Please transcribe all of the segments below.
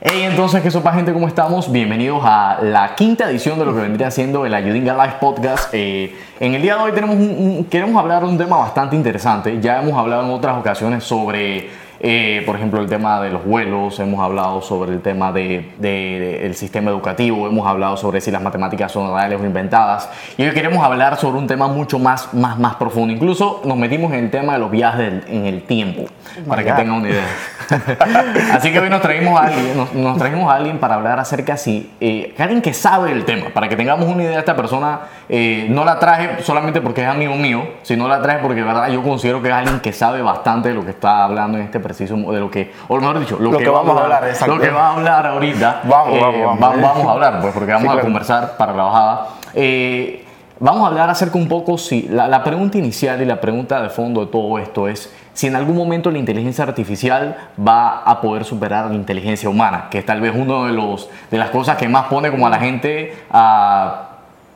Hey, entonces, ¿qué sopa gente? ¿Cómo estamos? Bienvenidos a la quinta edición de lo que vendría siendo el Ayudinga Live Podcast. Eh, en el día de hoy tenemos un- queremos hablar de un tema bastante interesante. Ya hemos hablado en otras ocasiones sobre, eh, por ejemplo, el tema de los vuelos, hemos hablado sobre el tema del de, de- el sistema educativo, hemos hablado sobre si las matemáticas son reales o inventadas. Y hoy queremos hablar sobre un tema mucho más, más, más profundo. Incluso nos metimos en el tema de los viajes en el tiempo, para que tengan una idea. Así que hoy nos traímos a alguien, nos, nos trajimos a alguien para hablar acerca si eh, alguien que sabe el tema, para que tengamos una idea. Esta persona eh, no la traje solamente porque es amigo mío, sino la traje porque de verdad yo considero que es alguien que sabe bastante de lo que está hablando en este preciso, de lo que, o mejor dicho, lo, Lo que vamos a hablar, exacto. lo que va a hablar ahorita. Vamos, eh, vamos, vamos. va- vamos a hablar, pues, porque vamos Sí, a claro. conversar para la bajada. Eh, Vamos a hablar acerca un poco si la, la pregunta inicial y la pregunta de fondo de todo esto es si en algún momento la inteligencia artificial va a poder superar la inteligencia humana, que es tal vez uno de los de las cosas que más pone como a la gente a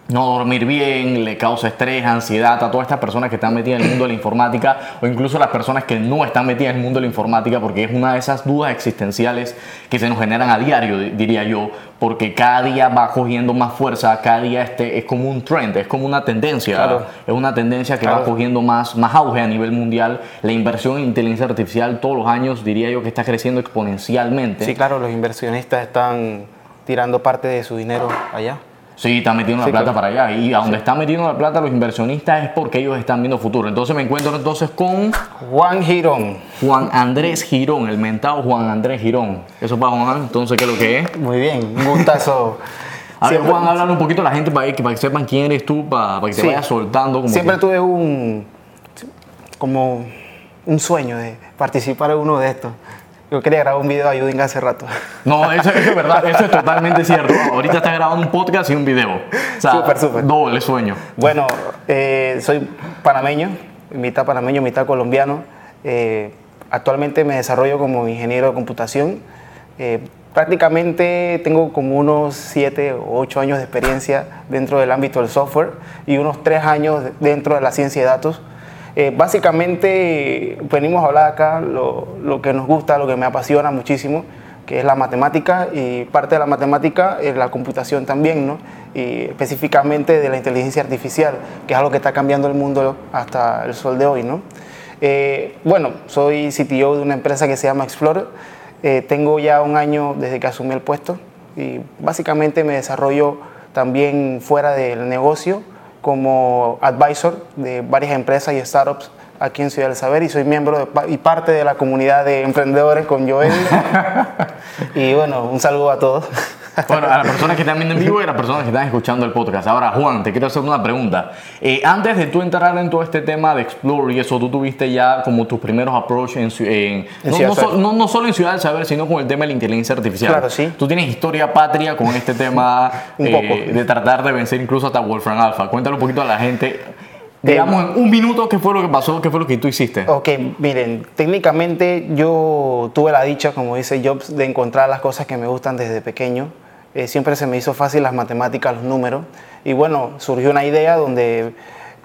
no dormir bien, le causa estrés, ansiedad a todas estas personas que están metidas en el mundo de la informática o incluso las personas que no están metidas en el mundo de la informática porque es una de esas dudas existenciales que se nos generan a diario, di- diría yo, porque cada día va cogiendo más fuerza, cada día este es como un trend, es como una tendencia, Claro. es una tendencia que va Claro. cogiendo más, más auge a nivel mundial. La inversión en inteligencia artificial todos los años diría yo que está creciendo exponencialmente. Sí, claro, los inversionistas están tirando parte de su dinero allá. Sí, están metiendo la Sí, plata claro. para allá. Y a donde están metiendo la plata los inversionistas es porque ellos están viendo futuro. Entonces me encuentro entonces con Juan Girón. Juan Andrés Girón, el mentado Juan Andrés Girón. Eso para Juan, entonces, ¿qué es lo que es? Muy bien, un gustazo. A ver, Juan, háblale un poquito a la gente para que, para que sepan quién eres tú, para, para que te Sí. vayas soltando. Como Siempre que- tuve un como un sueño de participar en uno de estos. Yo quería grabar un video de Ayudinga hace rato. No, eso, eso es verdad, eso es totalmente cierto. Ahorita estás grabando un podcast y un video. O sea, Súper, súper. doble sueño. Bueno, eh, soy panameño, mitad panameño, mitad colombiano. Eh, actualmente me desarrollo como ingeniero de computación. Eh, prácticamente tengo como unos 7 o 8 años de experiencia dentro del ámbito del software y unos 3 años dentro de la ciencia de datos. Eh, básicamente venimos a hablar acá lo, que nos gusta, lo que me apasiona muchísimo, que es la matemática y parte de la matemática es la computación también, ¿no? Y específicamente de la inteligencia artificial, que es algo que está cambiando el mundo hasta el sol de hoy, ¿no? Eh, bueno, soy CTO de una empresa que se llama Explorer. Eh, tengo ya un año desde que asumí el puesto y básicamente me desarrollo también fuera del negocio como advisor de varias empresas y startups aquí en Ciudad del Saber y soy miembro de y parte de la comunidad de emprendedores con Joel. y bueno, un saludo a todos. Bueno, a las personas que están viendo en vivo y a las personas que están escuchando el podcast. Ahora, Juan, te quiero hacer una pregunta. Eh, antes de tú entrar en todo este tema de Explore y eso, tú tuviste ya como tus primeros approach en, en- En no, no so- no- no solo en Ciudad del Saber, sino con el tema de la inteligencia artificial. Claro, sí. Tú tienes historia patria con este tema Un eh, poco. de tratar de vencer incluso hasta Wolfram Alpha. Cuéntale un poquito a la gente. Digamos en un minuto qué fue lo que pasó, qué fue lo que tú hiciste. Ok, miren, técnicamente yo tuve la dicha, como dice Jobs, de encontrar las cosas que me gustan desde pequeño. Eh, siempre se me hizo fácil las matemáticas, los números. Y bueno, surgió una idea donde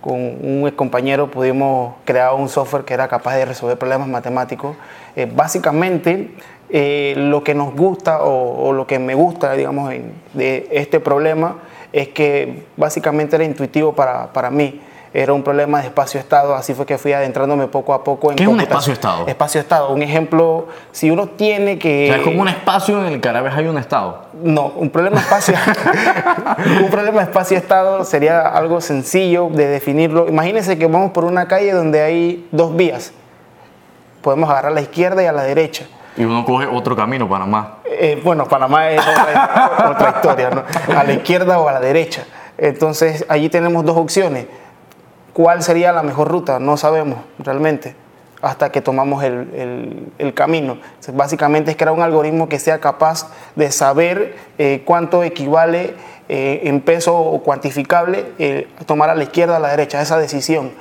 con un compañero pudimos crear un software que era capaz de resolver problemas matemáticos. Eh, básicamente, eh, lo que nos gusta o, lo que me gusta, digamos, de este problema es que básicamente era intuitivo para, para mí. Era un problema de espacio-estado, así fue que fui adentrándome poco a poco en ¿Qué es un espacio-estado? Espacio-estado, un ejemplo, si uno tiene que... O sea, es como un espacio en el que a la vez hay un estado. No, un problema espacio. un problema espacio-estado sería algo sencillo de definirlo. Imagínense que vamos por una calle donde hay dos vías. Podemos agarrar a la izquierda y a la derecha. Y uno coge otro camino, Panamá. Eh, bueno, Panamá es otra, otra historia, ¿no? A la izquierda o a la derecha. Entonces, allí tenemos dos opciones. ¿Cuál sería la mejor ruta? No sabemos realmente hasta que tomamos el, el- camino. Básicamente es crear un algoritmo que sea capaz de saber eh, cuánto equivale eh, en peso o cuantificable tomar a la izquierda o a la derecha, esa decisión.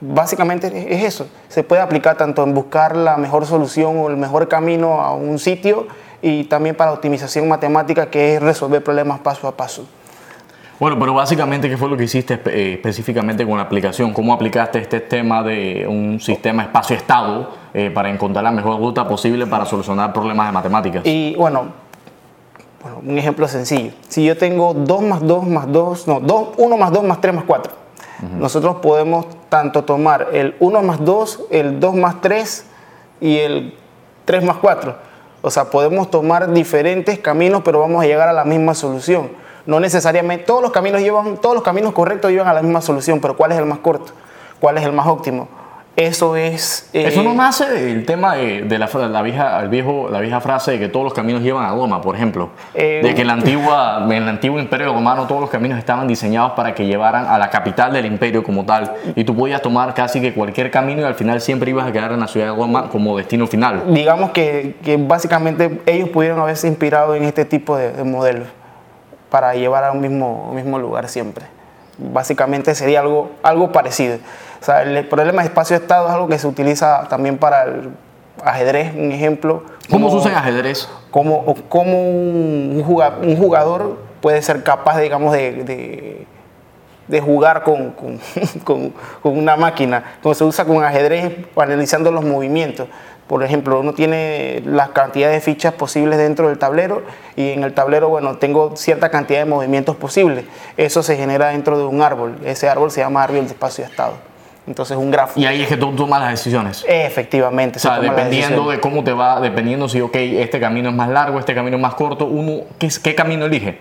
Básicamente es eso. Se puede aplicar tanto en buscar la mejor solución o el mejor camino a un sitio y también para optimización matemática, que es resolver problemas paso a paso. Bueno, pero básicamente, ¿qué fue lo que hiciste eh, específicamente con la aplicación? ¿Cómo aplicaste este tema de un sistema espacio-estado eh, para encontrar la mejor ruta posible para solucionar problemas de matemáticas? Y bueno, Bueno, un ejemplo sencillo. Si yo tengo 2 más 2 más 2, no, 2, 1 más 2 más 3 más 4. Nosotros podemos tanto tomar el 1 más 2, el 2 más 3 y el 3 más 4. O sea, podemos tomar diferentes caminos, pero vamos a llegar a la misma solución. No necesariamente, todos los caminos llevan, todos los caminos correctos llevan a la misma solución, pero ¿cuál es el más corto? ¿Cuál es el más óptimo? Eso es... Eh, Eso no nace del tema de, la, la, vieja, el viejo, la vieja frase de que todos los caminos llevan a Roma, por ejemplo. de eh, que la antigua, en el antiguo imperio romano todos los caminos estaban diseñados para que llevaran a la capital del imperio como tal. Y tú podías tomar casi que cualquier camino y al final siempre ibas a quedar en la ciudad de Roma como destino final. Digamos que, que básicamente ellos pudieron haberse inspirado en este tipo de, modelos para llevar a un mismo, mismo lugar siempre. Básicamente sería algo, algo parecido. O sea, el problema de espacio-estado es algo que se utiliza también para el ajedrez, un ejemplo. ¿Cómo se usa en ajedrez? Como, un, jugador, puede ser capaz, digamos, de, de, jugar con, con, con, una máquina, como se usa con ajedrez, analizando los movimientos. Por ejemplo, uno tiene la cantidad de fichas posibles dentro del tablero y en el tablero, bueno, tengo cierta cantidad de movimientos posibles. Eso se genera dentro de un árbol. Ese árbol se llama árbol de espacio-estado. Entonces un gráfico. Y ahí es que tú tomas las decisiones. Efectivamente. O sea, dependiendo de cómo te va, dependiendo si, ok, este camino es más largo, este camino es más corto, uno, ¿qué, qué camino elige?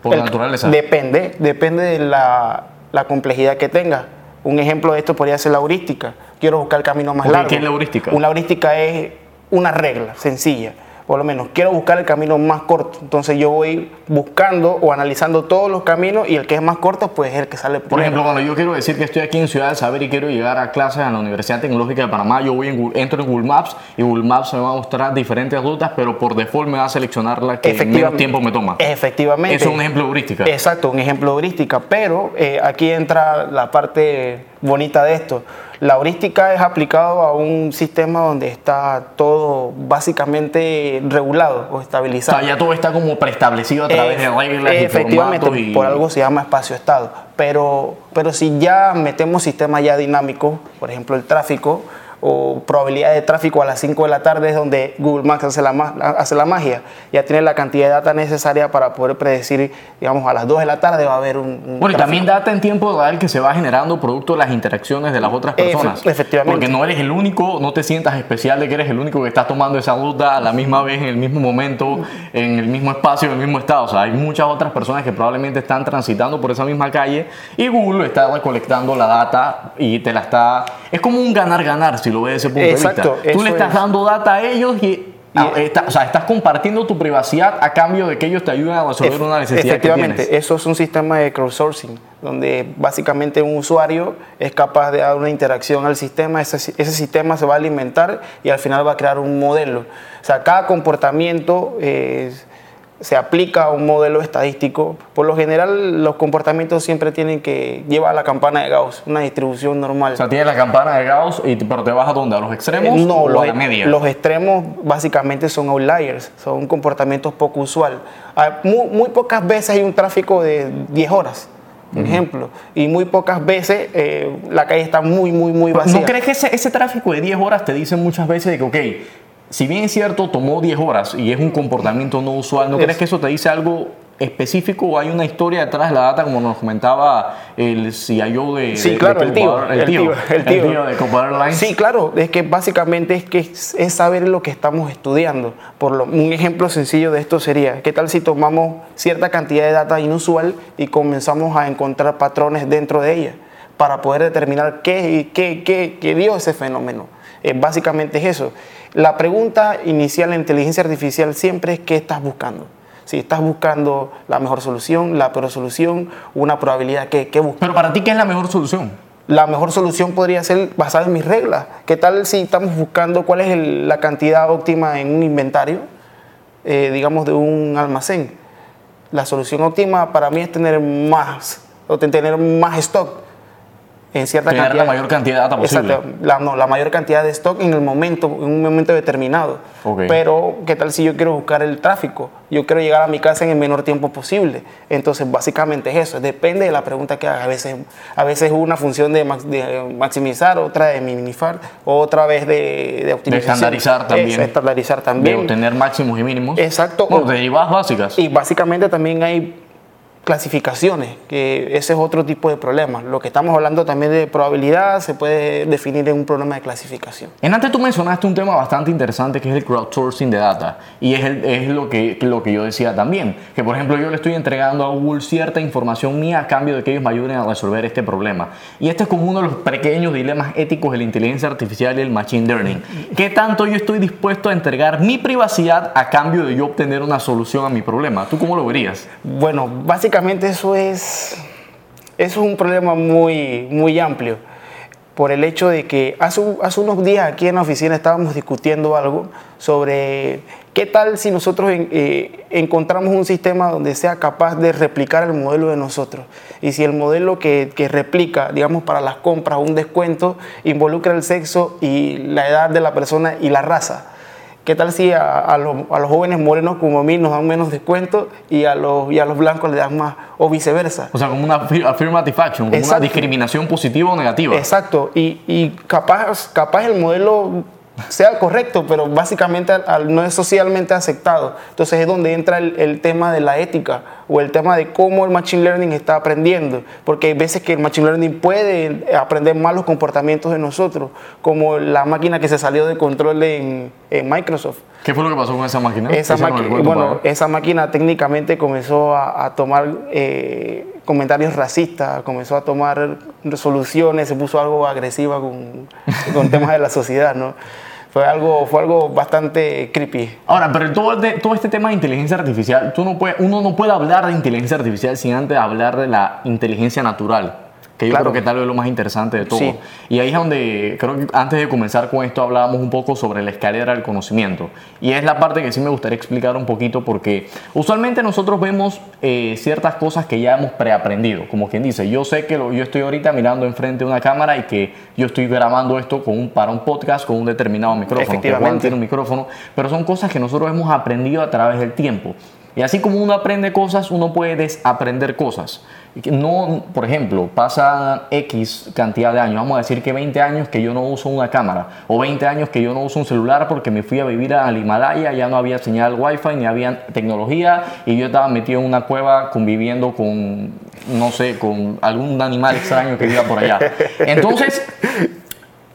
Por naturaleza. Depende, depende de la, la, complejidad que tenga. Un ejemplo de esto podría ser la heurística. Quiero buscar el camino más largo. ¿Qué es la heurística? Una heurística es una regla sencilla por lo menos quiero buscar el camino más corto. Entonces yo voy buscando o analizando todos los caminos y el que es más corto pues es el que sale primero. Por ejemplo, cuando yo quiero decir que estoy aquí en Ciudad del Saber y quiero llegar a clases en la Universidad Tecnológica de Panamá, yo voy en, entro en Google Maps y Google Maps me va a mostrar diferentes rutas, pero por default me va a seleccionar la que menos tiempo me toma. Efectivamente. Eso es un ejemplo heurística. Exacto, un ejemplo heurística, pero eh, aquí entra la parte bonita de esto. La heurística es aplicado a un sistema donde está todo básicamente regulado o estabilizado. O sea, ya todo está como preestablecido a través de reglas Efectivamente, y por algo se llama espacio-estado. Pero, pero si ya metemos sistemas ya dinámicos, por ejemplo el tráfico, o probabilidad de tráfico a las 5 de la tarde es donde Google Maps hace la, hace la magia. Ya tiene la cantidad de data necesaria para poder predecir, digamos, a las 2 de la tarde va a haber un... bueno, y también data en tiempo real que se va generando producto de las interacciones de las otras personas. efectivamente. Porque no eres el único, no te sientas especial de que eres el único que está tomando esa ruta a la misma vez, en el mismo momento, en el mismo espacio, en el mismo estado. O sea, hay muchas otras personas que probablemente están transitando por esa misma calle y Google está recolectando la data y te la está... Es como un ganar-ganar, si lo ves desde ese punto Exacto, de vista. Tú le estás dando data a ellos y o sea, estás compartiendo tu privacidad a cambio de que ellos te ayuden a resolver una necesidad efectivamente, que tienes. eso es un sistema de crowdsourcing, donde básicamente un usuario es capaz de dar una interacción al sistema, ese, ese sistema se va a alimentar y al final va a crear un modelo. O sea, cada comportamiento es se aplica a un modelo estadístico, por lo general los comportamientos siempre tienen que llevar la campana de Gauss, una distribución normal. O sea, tiene la campana de Gauss, y, pero te vas a dónde? ¿A los extremos no, o los, a la media? Los extremos básicamente son outliers, son comportamientos poco usual. Ah, muy, pocas veces hay un tráfico de 10 horas. Por ejemplo, y muy pocas veces eh, la calle está muy, muy, muy vacía. ¿No crees que ese, ese tráfico de 10 horas te dice muchas veces de que, ok, si bien es cierto, tomó 10 horas y es un comportamiento no usual, ¿no crees que eso te dice algo específico o hay una historia detrás de la data, como nos comentaba el CIO de. Sí, claro, el, tío, el, tío, el, tío, de Copar Airlines? Sí, claro, es que básicamente es que es saber lo que estamos estudiando. Por lo, un ejemplo sencillo de esto sería: ¿qué tal si tomamos cierta cantidad de data inusual y comenzamos a encontrar patrones dentro de ella para poder determinar qué, qué, qué, qué dio ese fenómeno? Eh, básicamente es eso. La pregunta inicial en inteligencia artificial siempre es qué estás buscando. Si estás buscando la mejor solución, la peor solución, una probabilidad, ¿qué, qué buscas? Pero para ti, ¿qué es la mejor solución? La mejor solución podría ser basada en mis reglas. ¿Qué tal si estamos buscando cuál es la cantidad óptima en un inventario, eh, digamos, de un almacén? La solución óptima para mí es tener más, o tener más stock en cierta Tener cantidad. la mayor cantidad de posible. Exacto, la, no, la mayor cantidad de stock en el momento, en un momento determinado. Pero, ¿qué tal si yo quiero buscar el tráfico? Yo quiero llegar a mi casa en el menor tiempo posible. Entonces, básicamente es eso. Depende de la pregunta que haga. A veces, a veces es una función de, max- de maximizar, otra de minimizar, otra vez de, de optimización. estandarizar también. Es, estandarizar De también. obtener máximos y mínimos. Exacto. Bueno, de derivadas básicas. Y básicamente también hay clasificaciones, que ese es otro tipo de problema. Lo que estamos hablando también de probabilidad se puede definir en un problema de clasificación. En antes tú mencionaste un tema bastante interesante que es el crowdsourcing de data y es, el- es lo, que, lo que yo decía también, que por ejemplo yo le estoy entregando a Google cierta información mía a cambio de que ellos me ayuden a resolver este problema. Y este es como uno de los pequeños dilemas éticos de la inteligencia artificial y el machine learning. ¿Qué tanto yo estoy dispuesto a entregar mi privacidad a cambio de yo obtener una solución a mi problema? ¿Tú cómo lo verías? Bueno, básicamente eso es, es un problema muy, muy amplio, por el hecho de que hace, hace unos días aquí en la oficina estábamos discutiendo algo sobre qué tal si nosotros eh, encontramos un sistema donde sea capaz de replicar el modelo de nosotros. Y si el modelo que, que replica, digamos, para las compras un descuento, involucra el sexo y la edad de la persona y la raza. ¿Qué tal si a, a los, a los jóvenes morenos como a mí nos dan menos descuento y a los, y a los blancos les dan más o viceversa? O sea, como una affir- affirmative action, como una discriminación positiva o negativa. Exacto, y, y capaz, capaz el modelo sea correcto, pero básicamente no es socialmente aceptado. Entonces es donde entra el, el tema de la ética o el tema de cómo el Machine Learning está aprendiendo, porque hay veces que el Machine Learning puede aprender malos comportamientos de nosotros, como la máquina que se salió de control en, en Microsoft. ¿Qué fue lo que pasó con esa máquina? Esa, acuerdo, bueno, esa máquina técnicamente comenzó a, a tomar eh, comentarios racistas, comenzó a tomar resoluciones, se puso algo agresiva con, con temas de la sociedad, ¿no? Fue algo, fue algo bastante creepy. Ahora, pero todo, de- todo este tema de inteligencia artificial, tú no puede, uno no puede hablar de inteligencia artificial sin antes hablar de la inteligencia natural, que yo Claro. creo que tal vez es lo más interesante de todo. Sí. Y ahí es donde, creo que antes de comenzar con esto, hablábamos un poco sobre la escalera del conocimiento. Y es la parte que sí me gustaría explicar un poquito, porque usualmente nosotros vemos eh, ciertas cosas que ya hemos preaprendido. Como quien dice, yo sé que lo- yo estoy ahorita mirando enfrente de una cámara y que yo estoy grabando esto con un, para un podcast con un determinado micrófono. que Juan Efectivamente. tiene un micrófono, pero son cosas que nosotros hemos aprendido a través del tiempo. Y así como uno aprende cosas, uno puede desaprender cosas. No, por ejemplo, pasa X cantidad de años, vamos a decir que 20 años que yo no uso una cámara, o 20 años que yo no uso un celular porque me fui a vivir al Himalaya, ya no había señal wifi, ni había tecnología, y yo estaba metido en una cueva conviviendo con, no sé, con algún animal extraño que viva por allá. Entonces,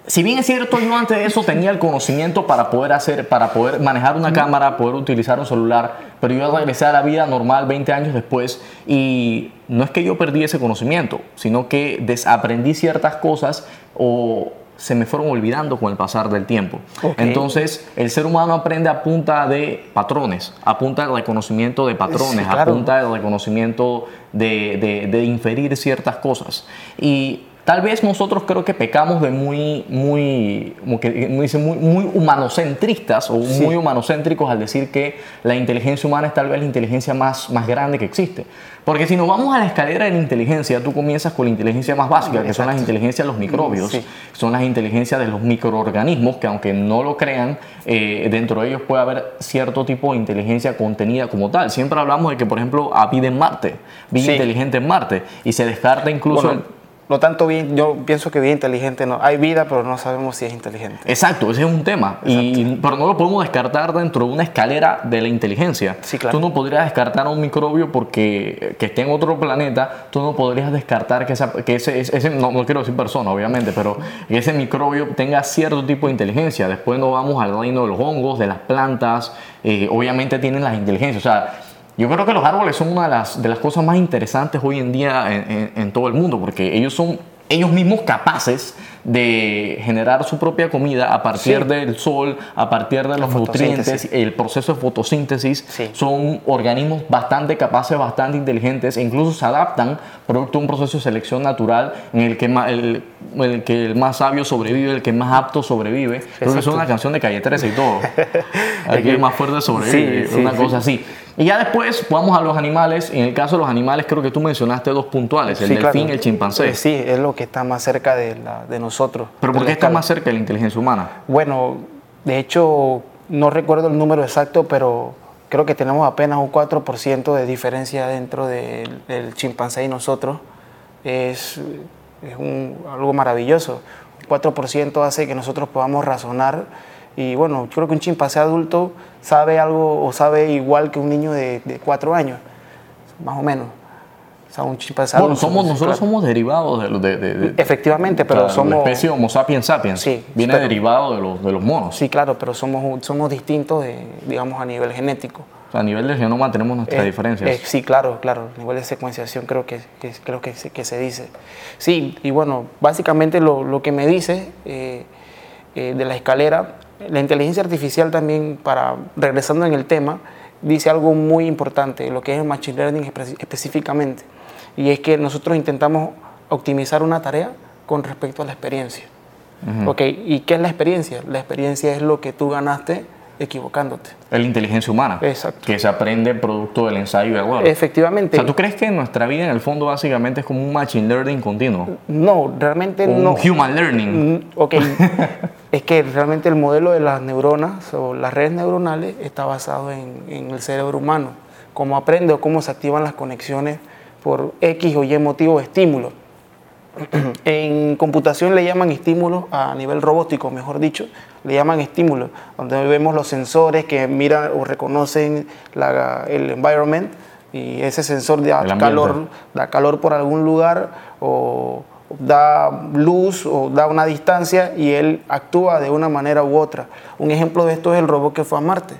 si bien es cierto, yo antes de eso tenía el conocimiento para poder hacer, para poder manejar una cámara, poder utilizar un celular, pero yo regresé a la vida normal 20 años después y no es que yo perdí ese conocimiento, sino que desaprendí ciertas cosas o se me fueron olvidando con el pasar del tiempo. Entonces, el ser humano aprende a punta de patrones, a punta del reconocimiento de patrones, Sí, claro. a punta del reconocimiento de, de- de inferir ciertas cosas. Y tal vez nosotros creo que pecamos de muy, muy, como que muy, muy, muy humanocentristas o Sí. muy humanocéntricos al decir que la inteligencia humana es tal vez la inteligencia más, más grande que existe. Porque si nos vamos a la escalera de la inteligencia, tú comienzas con la inteligencia más básica, que son las inteligencias de los microbios, Sí. son las inteligencias de los microorganismos, que aunque no lo crean, eh, dentro de ellos puede haber cierto tipo de inteligencia contenida como tal. Siempre hablamos de que, por ejemplo, vida en Marte, vida Sí. inteligente en Marte, y se descarta incluso... Bueno, el- no tanto bien, yo pienso que bien inteligente no. Hay vida, pero no sabemos si es inteligente. Exacto, ese es un tema. Y, pero no lo podemos descartar dentro de una escalera de la inteligencia. Sí, claro. Tú no podrías descartar a un microbio porque que esté en otro planeta, tú no podrías descartar que, esa- que ese, ese no, no quiero decir persona, obviamente, pero que ese microbio tenga cierto tipo de inteligencia. Después nos vamos al reino de los hongos, de las plantas, eh, obviamente tienen las inteligencias. O sea, yo creo que los árboles son una de las, de las cosas más interesantes hoy en día en, en- en todo el mundo, porque ellos son ellos mismos capaces de generar su propia comida a partir Sí. del sol, a partir de los nutrientes, el proceso de fotosíntesis. Sí. Son organismos bastante capaces, bastante inteligentes e incluso se adaptan producto de un proceso de selección natural en el que, el, que el más sabio sobrevive, el que más apto sobrevive. Creo que es una canción de Calle 13 y todo. Aquí el más fuerte sobrevive, Sí, una cosa así. Y ya después vamos a los animales. En el caso de los animales, creo que tú mencionaste dos puntuales, el Sí, delfín claro. y el chimpancé. Eh, sí, es lo que está más cerca de, la- de nosotros. Pero ¿por qué está más cerca de la inteligencia humana? Bueno, de hecho, no recuerdo el número exacto, pero creo que tenemos apenas un 4% de diferencia dentro del, del chimpancé y nosotros. Es, es un- algo maravilloso. Un 4% hace que nosotros podamos razonar. Y bueno, yo creo que un chimpancé adulto sabe algo o sabe igual que un niño de, de 4 años, más o menos. O sea, un chimpancé Bueno, adulto, somos, sí, nosotros somos derivados de los de, de- de- Efectivamente, pero la, la somos... especie Homo sapiens sapiens. Sí, Viene pero- derivado de los, de los monos. Sí, claro, pero somos, somos distintos, de, digamos, a nivel genético. O sea, a nivel del genoma tenemos nuestras Eh, diferencias. eh, sí, claro, claro. A nivel de secuenciación creo que, que- creo que, se- que se dice. Sí, y bueno, básicamente lo, lo que me dice eh, de la escalera, la inteligencia artificial también, para regresando en el tema, dice algo muy importante, lo que es el Machine Learning espe- específicamente. Y es que nosotros intentamos optimizar una tarea con respecto a la experiencia. Ok, ¿y qué es la experiencia? La experiencia es lo que tú ganaste equivocándote. Es la inteligencia humana. Exacto. Que se aprende producto del ensayo y error. Efectivamente. O sea, ¿tú crees que nuestra vida en el fondo básicamente es como un machine learning continuo? No, realmente O no. un human learning. Mm, Ok, es que realmente el modelo de las neuronas o las redes neuronales está basado en, en el cerebro humano, cómo aprende o cómo se activan las conexiones por X o Y motivo de estímulo. En computación le llaman estímulos a nivel robótico, mejor dicho, le llaman estímulos, donde vemos los sensores que miran o reconocen la- el environment y ese sensor da calor, da calor por algún lugar o da luz o da una distancia y él actúa de una manera u otra. Un ejemplo de esto es el robot que fue a Marte.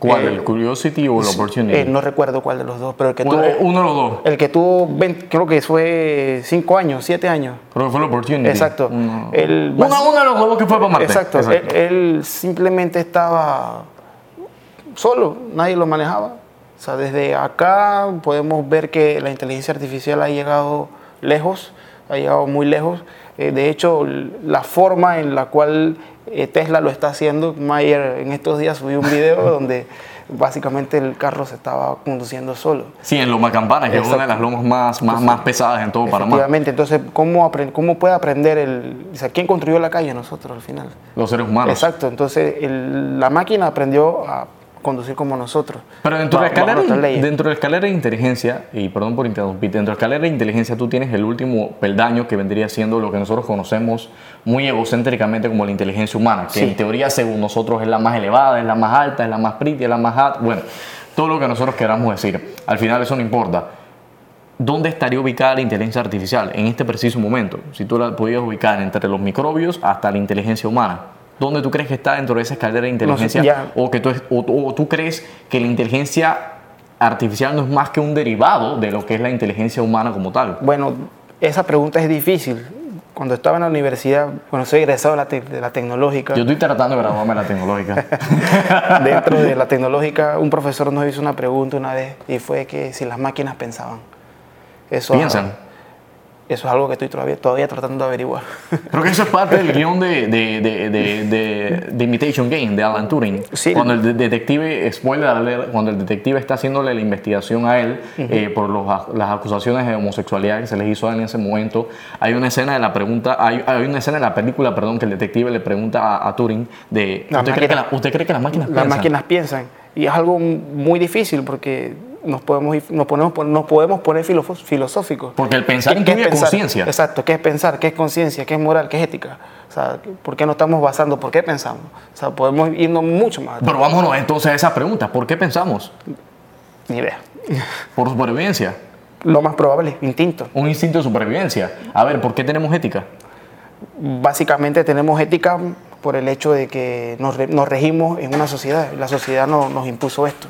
¿Cuál? Eh, ¿El Curiosity o el Opportunity? Eh, no recuerdo cuál de los dos, pero el que Uno, tuvo, uno de los dos. el que tuvo 20 creo que fue 5 años, 7 años. Creo que fue el Opportunity. Exacto. Uno, El- uno, uno de los juegos que fue para Marte. Exacto. Él, él simplemente estaba solo, nadie lo manejaba. O sea, desde acá podemos ver que la inteligencia artificial ha llegado lejos, ha llegado muy lejos. Eh, de hecho, la forma en la cual eh, Tesla lo está haciendo, Mayer en estos días subió un video donde básicamente el carro se estaba conduciendo solo. Sí, en Loma Campana, que es una de Exacto. las lomas más, más, más pesadas en todo Panamá. Efectivamente, entonces, ¿cómo, ¿cómo puede aprender el... O sea, ¿quién construyó la calle? Nosotros al final. Los seres humanos. Exacto, entonces el- la máquina aprendió a conducir como nosotros. Pero dentro de, la escalera, dentro de la escalera de inteligencia, y perdón por interrumpir, dentro de la escalera de inteligencia tú tienes el último peldaño que vendría siendo lo que nosotros conocemos muy egocéntricamente como la inteligencia humana, que Sí. en teoría según nosotros es la más elevada, es la más alta, es la más pretty, es la más hot, bueno, todo lo que nosotros queramos decir. Al final eso no importa. ¿Dónde estaría ubicada la inteligencia artificial en este preciso momento? Si tú la pudieras ubicar entre los microbios hasta la inteligencia humana. ¿Dónde tú crees que está dentro de esa escalera de inteligencia? ya. o, que tú, o, o tú crees que la inteligencia artificial no es más que un derivado de lo que es la inteligencia humana como tal. Bueno, esa pregunta es difícil. Cuando estaba en la universidad, bueno, soy egresado de la, te- de la tecnológica. Yo estoy tratando de graduarme de la tecnológica. Dentro de la tecnológica, un profesor nos hizo una pregunta una vez y fue que si las máquinas pensaban. Eso, Piensan. Eso es algo que estoy todavía, todavía tratando de averiguar. Creo que eso es parte del guion de, de, de, de, de- de Imitation Game de Alan Turing. Sí. Cuando el de- detective, spoiler cuando el detective está haciéndole la investigación a él eh, por los las acusaciones de homosexualidad que se les hizo en ese momento, hay una escena de la pregunta, hay, hay una escena en la película, perdón, que el detective le pregunta a, a Turing de ¿usted cree, que máquina- la- ¿usted cree que las máquinas Las piensan? máquinas piensan. Y es algo muy difícil porque nos podemos, nos ponemos, nos podemos poner filosóficos. Porque el pensar ¿Qué- incluye conciencia. Exacto, ¿qué es pensar? ¿Qué es conciencia? ¿Qué es moral? ¿Qué es ética? O sea, ¿por qué no estamos basando? ¿Por qué pensamos? O sea, podemos irnos mucho más. Pero vámonos entonces a esa pregunta. ¿Por qué pensamos? Ni idea. Por supervivencia. Lo más probable, instinto. Un instinto de supervivencia. A ver, ¿por qué tenemos ética? Básicamente tenemos ética por el hecho de que nos, nos regimos en una sociedad. La sociedad no- nos impuso esto.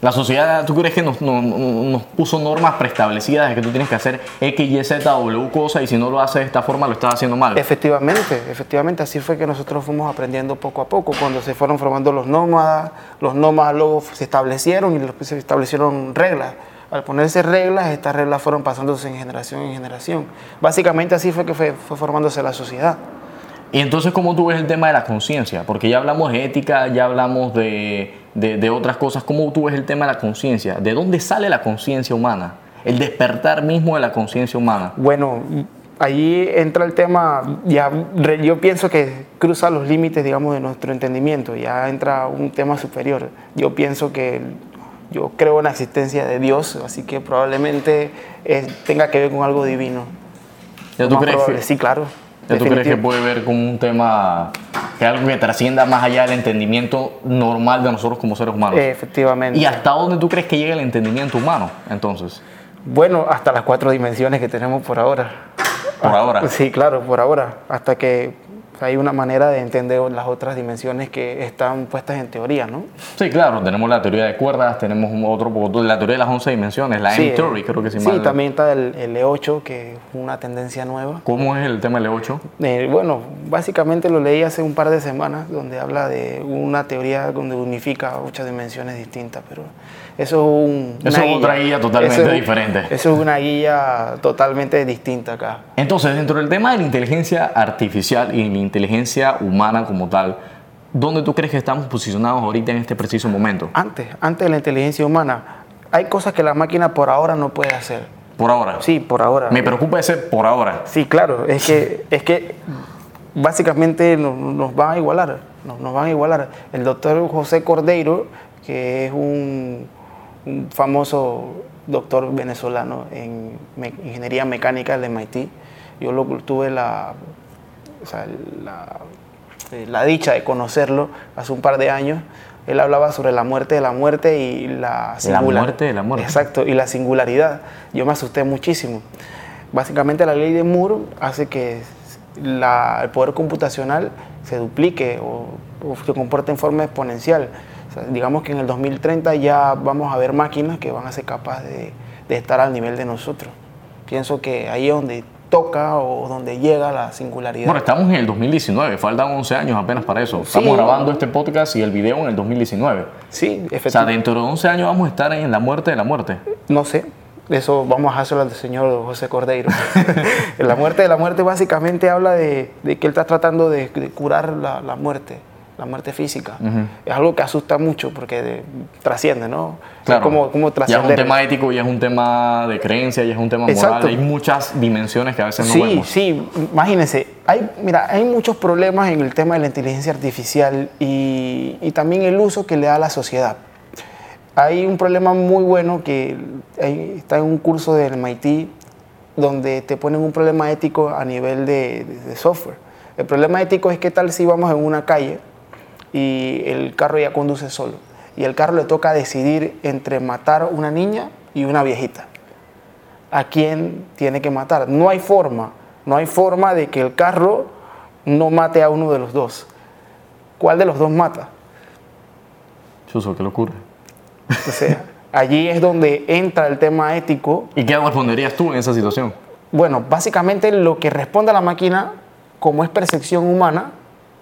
La sociedad, ¿tú crees que nos, no- no- nos puso normas preestablecidas de que tú tienes que hacer X, Y, Z, W cosa y si no lo haces de esta forma lo estás haciendo mal? Efectivamente, efectivamente, así fue que nosotros fuimos aprendiendo poco a poco, cuando se fueron formando los nómadas, los nómadas luego se establecieron y se establecieron reglas. Al ponerse reglas, estas reglas fueron pasándose en generación en generación. Básicamente así fue que fue, fue formándose la sociedad. Y entonces, ¿cómo tú ves el tema de la conciencia? Porque ya hablamos de ética, ya hablamos de, de, de otras cosas. ¿Cómo tú ves el tema de la conciencia? ¿De dónde sale la conciencia humana? El despertar mismo de la conciencia humana. Bueno, ahí entra el tema, ya yo pienso que cruza los límites, digamos, de nuestro entendimiento, ya entra un tema superior. Yo pienso que yo creo en la existencia de Dios, así que probablemente eh, tenga que ver con algo divino. ¿Ya tú crees probable, Sí, claro. Ya tú crees que puede ver como un tema, que algo que trascienda más allá del entendimiento normal de nosotros como seres humanos? Efectivamente. ¿Y hasta dónde tú crees que llega el entendimiento humano, entonces? Bueno, hasta las cuatro dimensiones que tenemos por ahora. Por ahora. Sí, claro, por ahora. Hasta que hay una manera de entender las otras dimensiones que están puestas en teoría, ¿no? Sí, claro, tenemos la teoría de cuerdas, tenemos otro poco, la teoría de las 11 dimensiones, la Sí, M-Theory, creo que se Sí, llama. también está el, el E8, que es una tendencia nueva. ¿Cómo es el tema del E8? Eh, bueno, básicamente lo leí hace un par de semanas, donde habla de una teoría donde unifica ocho dimensiones distintas, pero eso es un, Eso una es otra guía totalmente Eso es- diferente. Eso es una guía totalmente distinta acá. Entonces, dentro del tema de la inteligencia artificial y la inteligencia humana como tal, ¿dónde tú crees que estamos posicionados ahorita en este preciso momento? Antes, antes de la inteligencia humana, hay cosas que la máquina por ahora no puede hacer. Por ahora. Sí, por ahora. Me preocupa ese por ahora. Sí, claro, es que, es que básicamente nos, nos van a igualar, nos, nos van a igualar. El doctor José Cordeiro, que es un, un famoso doctor venezolano en me- ingeniería mecánica del MIT, yo lo, tuve la, o sea, la, eh, la dicha de conocerlo hace un par de años. Él hablaba sobre la muerte de la muerte y la singular- muerte de la muerte. Exacto, y la singularidad. Yo me asusté muchísimo. Básicamente la ley de Moore hace que la- el poder computacional se duplique o, o se comporte en forma exponencial. O sea, digamos que en el 2030 ya vamos a ver máquinas que van a ser capaces de, de estar al nivel de nosotros. Pienso que ahí es donde toca o donde llega la singularidad. Bueno, estamos en el 2019, faltan 11 años apenas para eso. Estamos Sí. grabando este podcast y el video en el 2019. sí, O sea, efectivamente. dentro de 11 años vamos a estar en la muerte de la muerte. No sé, eso vamos a hacerlo al señor José Cordeiro. la muerte de la muerte básicamente habla de, de que él está tratando de, de curar la, la muerte, la muerte física. Es algo que asusta mucho porque de- trasciende, ¿no? Claro. Es como, como ya es un tema ético, ya es un tema de creencia, ya es un tema moral. Exacto. Hay muchas dimensiones que a veces no Sí, vemos. sí, imagínense, hay, mira, hay muchos problemas en el tema de la inteligencia artificial y, y también el uso que le da a la sociedad. Hay un problema muy bueno que hay- está en un curso del MIT donde te ponen un problema ético a nivel de, de- de software. El problema ético es qué tal si vamos en una calle y el carro ya conduce solo y el carro le toca decidir entre matar una niña y una viejita a quién tiene que matar. No hay forma, no hay forma de que el carro no mate a uno de los dos. ¿Cuál de los dos mata? Chuso, qué locura. O sea, allí es donde entra el tema ético. ¿Y qué responderías tú en esa situación? Bueno, básicamente lo que responde a la máquina, como es percepción humana,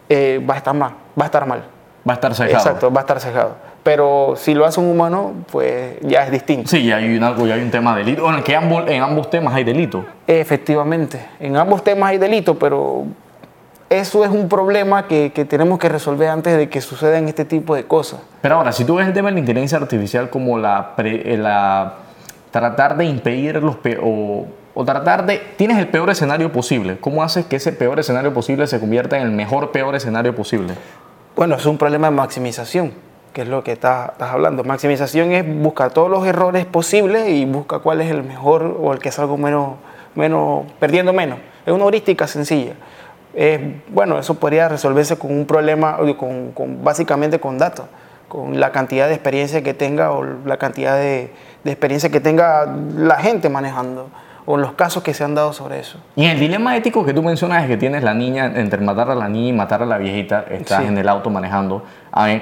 eh, va a estar mal, va a estar mal. Va a estar cejado. Exacto, va a estar cejado. Pero si lo hace un humano, pues ya es distinto. Sí, ya hay, ya hay un tema de delito. Bueno, que ambos, en ambos temas hay delito. Efectivamente, en ambos temas hay delito, pero eso es un problema que, que tenemos que resolver antes de que sucedan este tipo de cosas. Pero ahora, si tú ves el tema de la inteligencia artificial como la, pre- eh, la tratar de impedir los pe- o, o tratar de tienes el peor escenario posible, ¿cómo haces que ese peor escenario posible se convierta en el mejor peor escenario posible? Bueno, es un problema de maximización, que es lo que estás, estás hablando. Maximización es buscar todos los errores posibles y busca cuál es el mejor o el que es algo menos, menos perdiendo menos. Es una heurística sencilla. Eh, bueno, eso podría resolverse con un problema, con, con- básicamente con datos, con la cantidad de experiencia que tenga o la cantidad de, de experiencia que tenga la gente manejando o los casos que se han dado sobre eso. Y el dilema ético que tú mencionas es que tienes la niña, entre matar a la niña y matar a la viejita, estás Sí. en el auto manejando.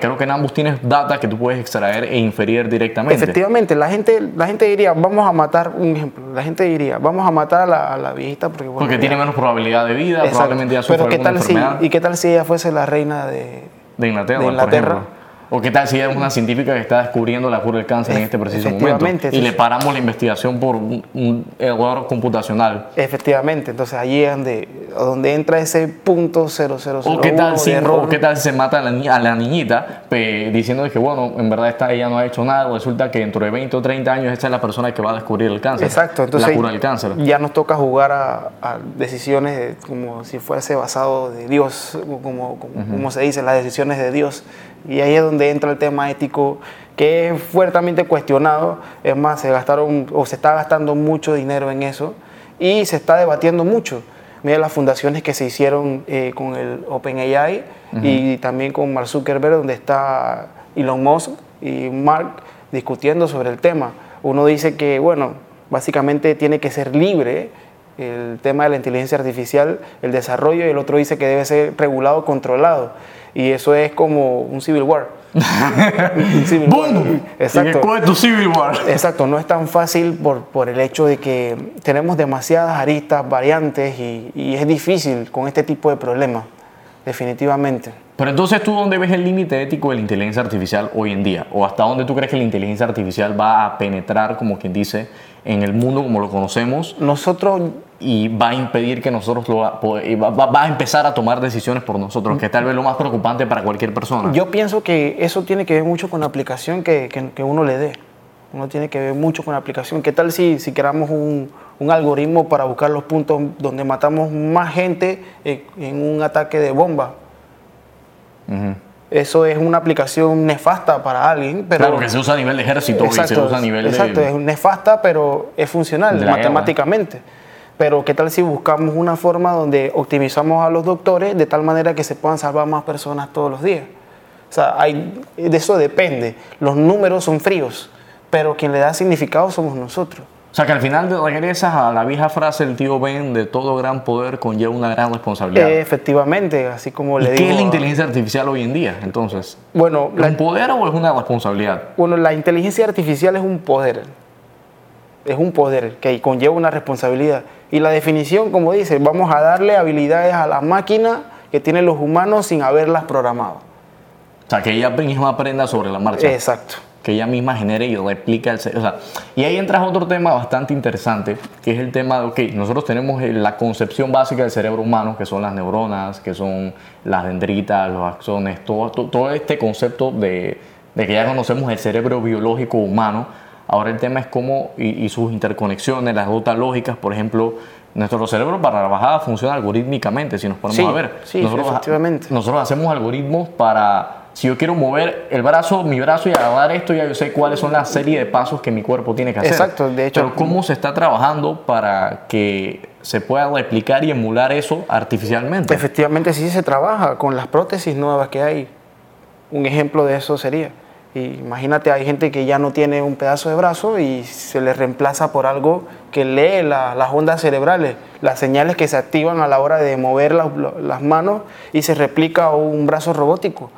Creo que en ambos tienes data que tú puedes extraer e inferir directamente. Efectivamente, la gente, la gente diría, vamos a matar, un ejemplo, la gente diría, vamos a matar a la, a la viejita porque, bueno, Porque ya- tiene menos probabilidad de vida, Exacto. probablemente ya sufre Pero ¿qué tal si, enfermedad ¿y qué tal si ella fuese la reina de, de Inglaterra, de por Inglaterra? ejemplo. ¿O qué tal si es una científica que está descubriendo la cura del cáncer en este preciso momento? Y le paramos la investigación por un, un error computacional. Efectivamente, entonces allí es donde, donde entra ese punto 0001 O qué tal si, o qué tal se mata a la, a la niñita pe- diciendo que, bueno, en verdad esta, ella no ha hecho nada, resulta que dentro de 20 o 30 años esta es la persona que va a descubrir el cáncer. Exacto, entonces la cura del cáncer. ya nos toca jugar a, a decisiones de- como si fuese basado de Dios, como, como, como se dice, las decisiones de Dios. Y ahí es donde entra el tema ético que es fuertemente cuestionado. Es más, se gastaron o se está gastando mucho dinero en eso y se está debatiendo mucho. Mira las fundaciones que se hicieron eh, con el OpenAI y también con Mark Zuckerberg, donde está Elon Musk y Mark discutiendo sobre el tema. Uno dice que, bueno, básicamente tiene que ser libre el tema de la inteligencia artificial, el desarrollo, y el otro dice que debe ser regulado, controlado. Y eso es como un civil war. Un civil war. ¡Bum! Exacto. ¿Y qué tu Civil War? Exacto, no es tan fácil por, por el hecho de que tenemos demasiadas aristas, variantes y, y es difícil con este tipo de problemas, definitivamente. Pero entonces, ¿tú dónde ves el límite ético de la inteligencia artificial hoy en día? ¿O hasta dónde tú crees que la inteligencia artificial va a penetrar, como quien dice, en el mundo como lo conocemos Nosotros, y va a impedir que nosotros lo va, va- a empezar a tomar decisiones por nosotros, que es tal vez lo más preocupante para cualquier persona? yo pienso que eso tiene que ver mucho con la aplicación que, que- que uno le dé. Uno tiene que ver mucho con la aplicación. ¿Qué tal si, si creamos un, un algoritmo para buscar los puntos donde matamos más gente en, en un ataque de bomba? Ujú. Eso es una aplicación nefasta para alguien, pero... claro, que se usa a nivel de ejército y se usa a nivel exacto, de... es nefasta, pero es funcional matemáticamente. Pero ¿qué tal si buscamos una forma donde optimizamos a los doctores de tal manera que se puedan salvar más personas todos los días? O sea, hay, de eso depende. Los números son fríos, pero quien le da significado somos nosotros. O sea, que al final regresas a la vieja frase del tío Ben de todo gran poder conlleva una gran responsabilidad. Efectivamente, así como ¿Y le qué digo... es la inteligencia artificial hoy en día, entonces? Bueno, ¿Es la, un poder o es una responsabilidad? Bueno, la inteligencia artificial es un poder. Es un poder que conlleva una responsabilidad. Y la definición, como dice, vamos a darle habilidades a la máquina que tienen los humanos sin haberlas programado. O sea, que ella misma aprenda sobre la marcha. Exacto. Que ella misma genere y replica el. O sea, y ahí entras a otro tema bastante interesante, que es el tema de, ok, nosotros tenemos la concepción básica del cerebro humano, que son las neuronas, que son las dendritas, los axones, todo, to- todo, este concepto de, de que ya conocemos el cerebro biológico humano. Ahora el tema es cómo, y, y sus interconexiones, las rutas lógicas, por ejemplo, nuestro cerebro para la bajada funciona algorítmicamente, si nos ponemos Sí, a ver. sí, nosotros, efectivamente. nosotros hacemos algoritmos para, si yo quiero mover el brazo, mi brazo y agarrar esto, ya yo sé cuáles son la serie de pasos que mi cuerpo tiene que hacer. Exacto, de hecho- Pero ¿cómo se está trabajando para que se pueda replicar y emular eso artificialmente? Efectivamente, sí se trabaja con las prótesis nuevas que hay. Un ejemplo de eso sería. imagínate, hay gente que ya no tiene un pedazo de brazo y se le reemplaza por algo que lee la- las ondas cerebrales, las señales que se activan a la hora de mover las, las manos y se replica un brazo robótico.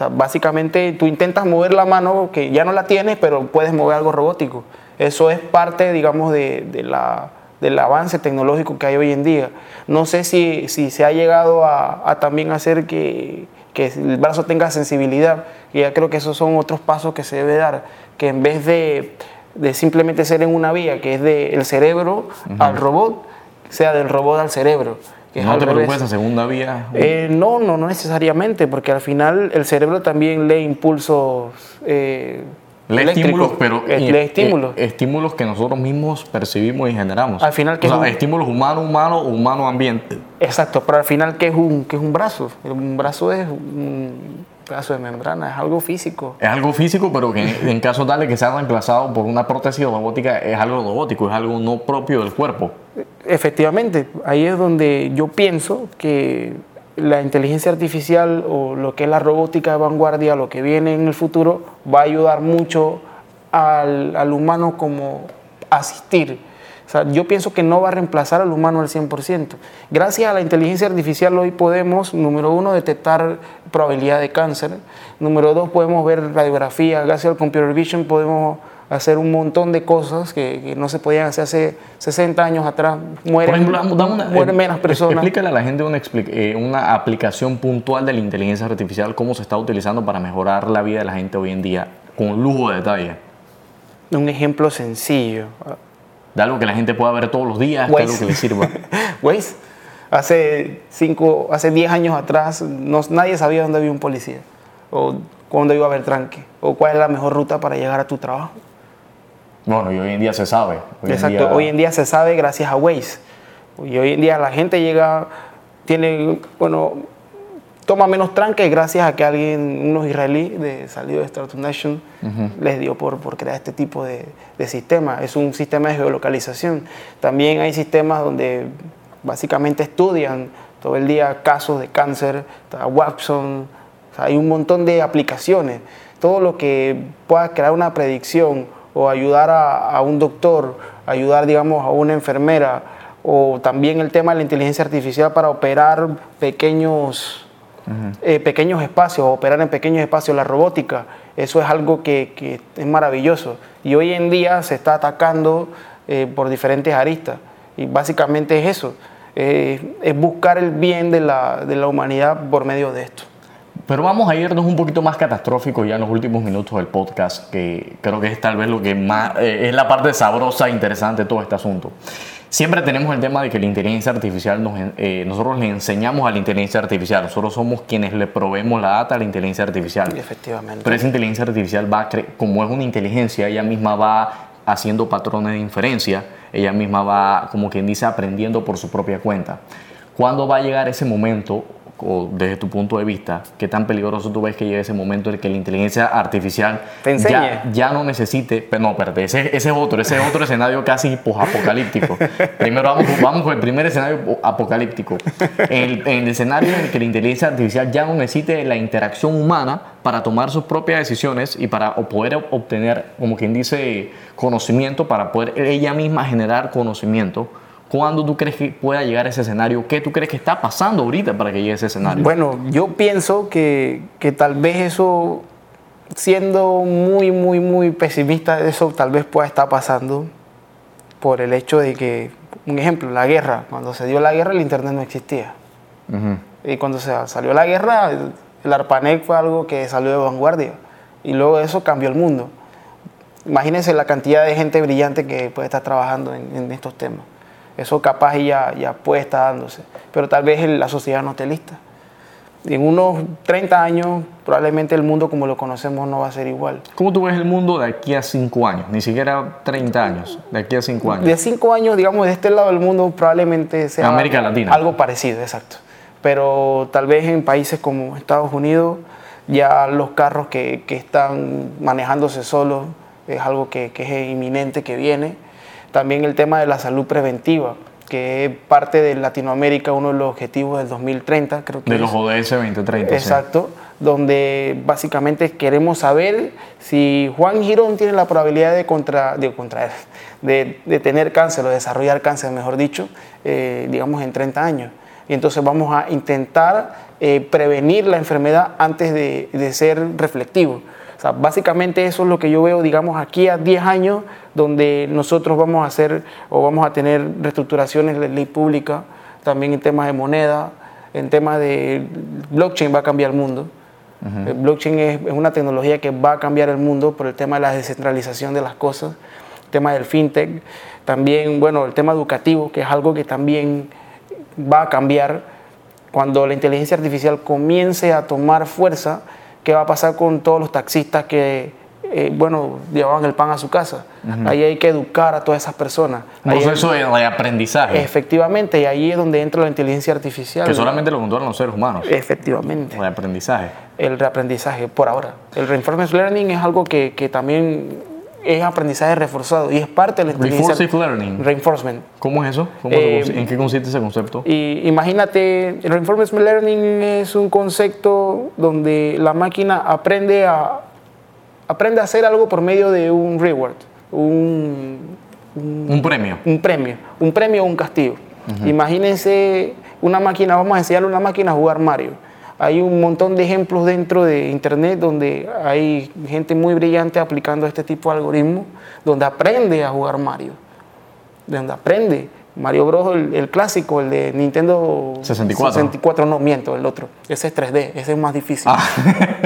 Sea, básicamente tú intentas mover la mano que ya no la tienes, pero puedes mover algo robótico. Eso es parte, digamos, de, de la, del avance tecnológico que hay hoy en día. No sé si, si se ha llegado a, a también hacer que, que el brazo tenga sensibilidad. Y ya creo que esos son otros pasos que se debe dar, que en vez de, de simplemente ser en una vía, que es del cerebro al robot, sea del robot al cerebro. Que no te revés. preocupes, esa segunda vía. Eh, no, no, no necesariamente, porque al final el cerebro también lee impulsos eh, Lee estímulos, pero eh, lee estímulos. eh, estímulos que nosotros mismos percibimos y generamos. Al final, ¿qué o sea, es un- estímulos humano, humano, humano, ambiente. Exacto, pero al final, ¿qué es un, qué es un brazo? Un brazo es un pedazo de membrana, es algo físico. Es algo físico, pero que en, en caso tal de que sea reemplazado por una prótesis robótica, es algo robótico, es algo no propio del cuerpo. Efectivamente, ahí es donde yo pienso que la inteligencia artificial o lo que es la robótica de vanguardia, lo que viene en el futuro, va a ayudar mucho al, al humano como asistir. O sea, yo pienso que no va a reemplazar al humano al 100%. Gracias a la inteligencia artificial hoy podemos, número uno, detectar probabilidad de cáncer. Número dos, podemos ver radiografía. Gracias al computer vision podemos hacer un montón de cosas que, que no se podían hacer hace 60 años atrás. Mueren, ejemplo, una- mueren eh, menos personas. Explícale a la gente una, eh, una aplicación puntual de la inteligencia artificial, cómo se está utilizando para mejorar la vida de la gente hoy en día, con lujo de detalle. Un ejemplo sencillo. De algo que la gente pueda ver todos los días, que algo que le sirva. Waze. Hace cinco, hace 10 años atrás no- nadie sabía dónde había un policía o cuándo iba a haber tranque o cuál es la mejor ruta para llegar a tu trabajo. Bueno, y hoy en día se sabe. Hoy en Exacto, día- hoy en día se sabe gracias a Waze. Y hoy en día la gente llega, tiene, bueno, toma menos tranque gracias a que alguien, unos israelíes de salido de Startup Nation, les dio por, por crear este tipo de, de sistema. Es un sistema de geolocalización. También hay sistemas donde básicamente estudian todo el día casos de cáncer, está Watson, o sea, hay un montón de aplicaciones. Todo lo que pueda crear una predicción o ayudar a, a un doctor, ayudar, digamos, a una enfermera, o también el tema de la inteligencia artificial para operar pequeños, eh, pequeños espacios, operar en pequeños espacios, la robótica, eso es algo que, que es maravilloso. Y hoy en día se está atacando eh, por diferentes aristas. Y básicamente es eso, eh, es buscar el bien de la, de la humanidad por medio de esto. Pero vamos a irnos un poquito más catastrófico ya en los últimos minutos del podcast, que creo que es tal vez lo que más eh, es la parte sabrosa e interesante de todo este asunto. Siempre tenemos el tema de que la inteligencia artificial, nos, eh, nosotros le enseñamos a la inteligencia artificial, nosotros somos quienes le proveemos la data a la inteligencia artificial. Efectivamente. Pero esa inteligencia artificial va, a cre- como es una inteligencia, ella misma va haciendo patrones de inferencia, ella misma va, como quien dice, aprendiendo por su propia cuenta. ¿Cuándo va a llegar ese momento, o desde tu punto de vista, qué tan peligroso tú ves que llegue ese momento en el que la inteligencia artificial Te ya, ya no necesite, pero no, espérate, ese, ese es otro, ese es otro escenario casi apocalíptico. Primero vamos, vamos con el primer escenario apocalíptico. El, en el escenario en el que la inteligencia artificial ya no necesite la interacción humana para tomar sus propias decisiones y para poder obtener, como quien dice, conocimiento, para poder ella misma generar conocimiento. ¿Cuándo tú crees que pueda llegar ese escenario? ¿Qué tú crees que está pasando ahorita para que llegue ese escenario? Bueno, yo pienso que, que tal vez eso, siendo muy, muy, muy pesimista, eso tal vez pueda estar pasando por el hecho de que, un ejemplo, la guerra, cuando se dio la guerra el Internet no existía. Ujú. Y cuando se salió la guerra, el, el ARPANET fue algo que salió de vanguardia. Y luego eso cambió el mundo. Imagínense la cantidad de gente brillante que puede estar trabajando en, en estos temas. Eso capaz ya, ya puede estar dándose. Pero tal vez la sociedad no esté lista. En unos 30 años, probablemente el mundo como lo conocemos no va a ser igual. ¿Cómo tú ves el mundo de aquí a 5 años? Ni siquiera 30 años, de aquí a 5 años. De cinco años, digamos, de este lado del mundo probablemente sea América Latina. algo parecido, exacto. Pero tal vez en países como Estados Unidos, ya los carros que, que están manejándose solos es algo que, que es inminente, que viene. También el tema de la salud preventiva, que es parte de Latinoamérica, uno de los objetivos del 2030, creo que De es. los ODS 2030. sí. Exacto, donde básicamente queremos saber si Juan Girón tiene la probabilidad de, contra, de contraer, de, de tener cáncer o desarrollar cáncer, mejor dicho, eh, digamos en 30 años. Y entonces vamos a intentar eh, prevenir la enfermedad antes de, de ser reflectivo. O sea, básicamente eso es lo que yo veo, digamos, aquí a 10 años, donde nosotros vamos a hacer o vamos a tener reestructuraciones de ley pública, también en temas de moneda, en temas de blockchain va a cambiar el mundo. El blockchain es, es una tecnología que va a cambiar el mundo por el tema de la descentralización de las cosas, el tema del fintech, también, bueno, el tema educativo, que es algo que también va a cambiar cuando la inteligencia artificial comience a tomar fuerza, ¿qué va a pasar con todos los taxistas que, eh, bueno, llevaban el pan a su casa? Ahí hay que educar a todas esas personas. Un proceso de, aprendizaje efectivamente, y ahí es donde entra la inteligencia artificial. que solamente lo controlan los seres humanos. Efectivamente De aprendizaje. el reaprendizaje por ahora. El reinforcement learning es algo que, que también es aprendizaje reforzado y es parte de la inteligencia. Reformative learning. Reinforcement. ¿Cómo es eso? ¿Cómo se Eh, ¿En qué consiste ese concepto? Y imagínate, el reinforcement learning es un concepto donde la máquina aprende a, aprende a hacer algo por medio de un reward, un, Un premio. un premio, un premio o un castigo. Imagínense una máquina, vamos a enseñarle a una máquina a jugar Mario. Hay un montón de ejemplos dentro de Internet donde hay gente muy brillante aplicando este tipo de algoritmos, donde aprende a jugar Mario, donde aprende. Mario Bros, el, el clásico, el de Nintendo 64. 64, no miento, el otro. Ese es 3D, ese es más difícil. Ah.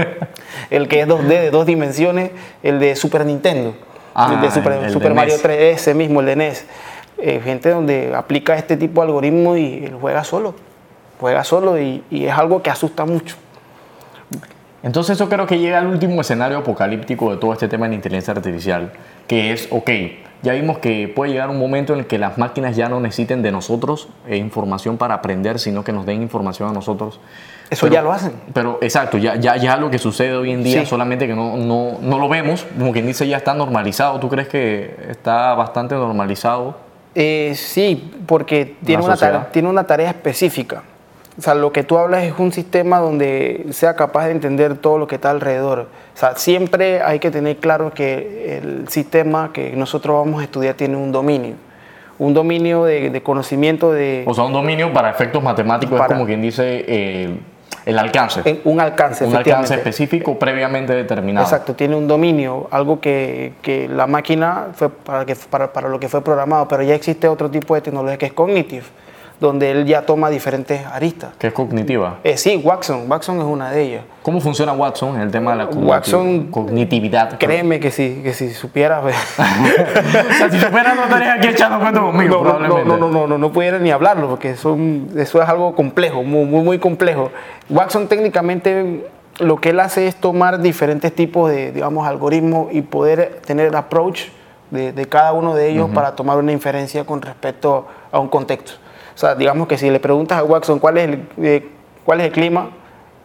el que es 2D, de dos dimensiones, el de Super Nintendo. Ah, el de Super, el de Super Mario NES. 3, ese mismo, el de NES. Eh, gente donde aplica este tipo de algoritmos y él juega solo. Juega solo y, y es algo que asusta mucho. Entonces eso creo que llega al último escenario apocalíptico de todo este tema de la inteligencia artificial, que es, ok, ya vimos que puede llegar un momento en el que las máquinas ya no necesiten de nosotros eh, información para aprender, sino que nos den información a nosotros. Eso Pero- ya lo hacen. Pero exacto, ya, ya, ya lo que sucede hoy en día, Sí. solamente que no, no, no lo vemos, como quien dice, ya está normalizado. ¿Tú crees que está bastante normalizado? Eh, sí, porque tiene una, tarea, tiene una tarea específica. O sea, lo que tú hablas es un sistema donde sea capaz de entender todo lo que está alrededor. O sea, siempre hay que tener claro que el sistema que nosotros vamos a estudiar tiene un dominio. Un dominio de, de conocimiento de O sea, un dominio para efectos matemáticos Para- es como quien dice eh, el alcance. en un alcance. un alcance específico previamente determinado. Exacto, tiene un dominio, algo que, que la máquina fue para, que, para, para lo que fue programado, pero ya existe otro tipo de tecnología que es cognitive, donde él ya toma diferentes aristas. Que es cognitiva. Eh, sí, Watson, Watson es una de ellas. ¿Cómo funciona Watson en el tema de la Watson, cognitividad? Créeme que si, que si supieras... pues, o sea, si supieras no estarías aquí echando cuento conmigo, no, no, probablemente. no, no, no, no, no pudiera ni hablarlo, porque eso es algo complejo, muy, muy, muy complejo. Watson técnicamente lo que él hace es tomar diferentes tipos de, digamos, algoritmos y poder tener el approach de, de cada uno de ellos para tomar una inferencia con respecto a un contexto. O sea, digamos que si le preguntas a Watson cuál es el, eh, cuál es el clima,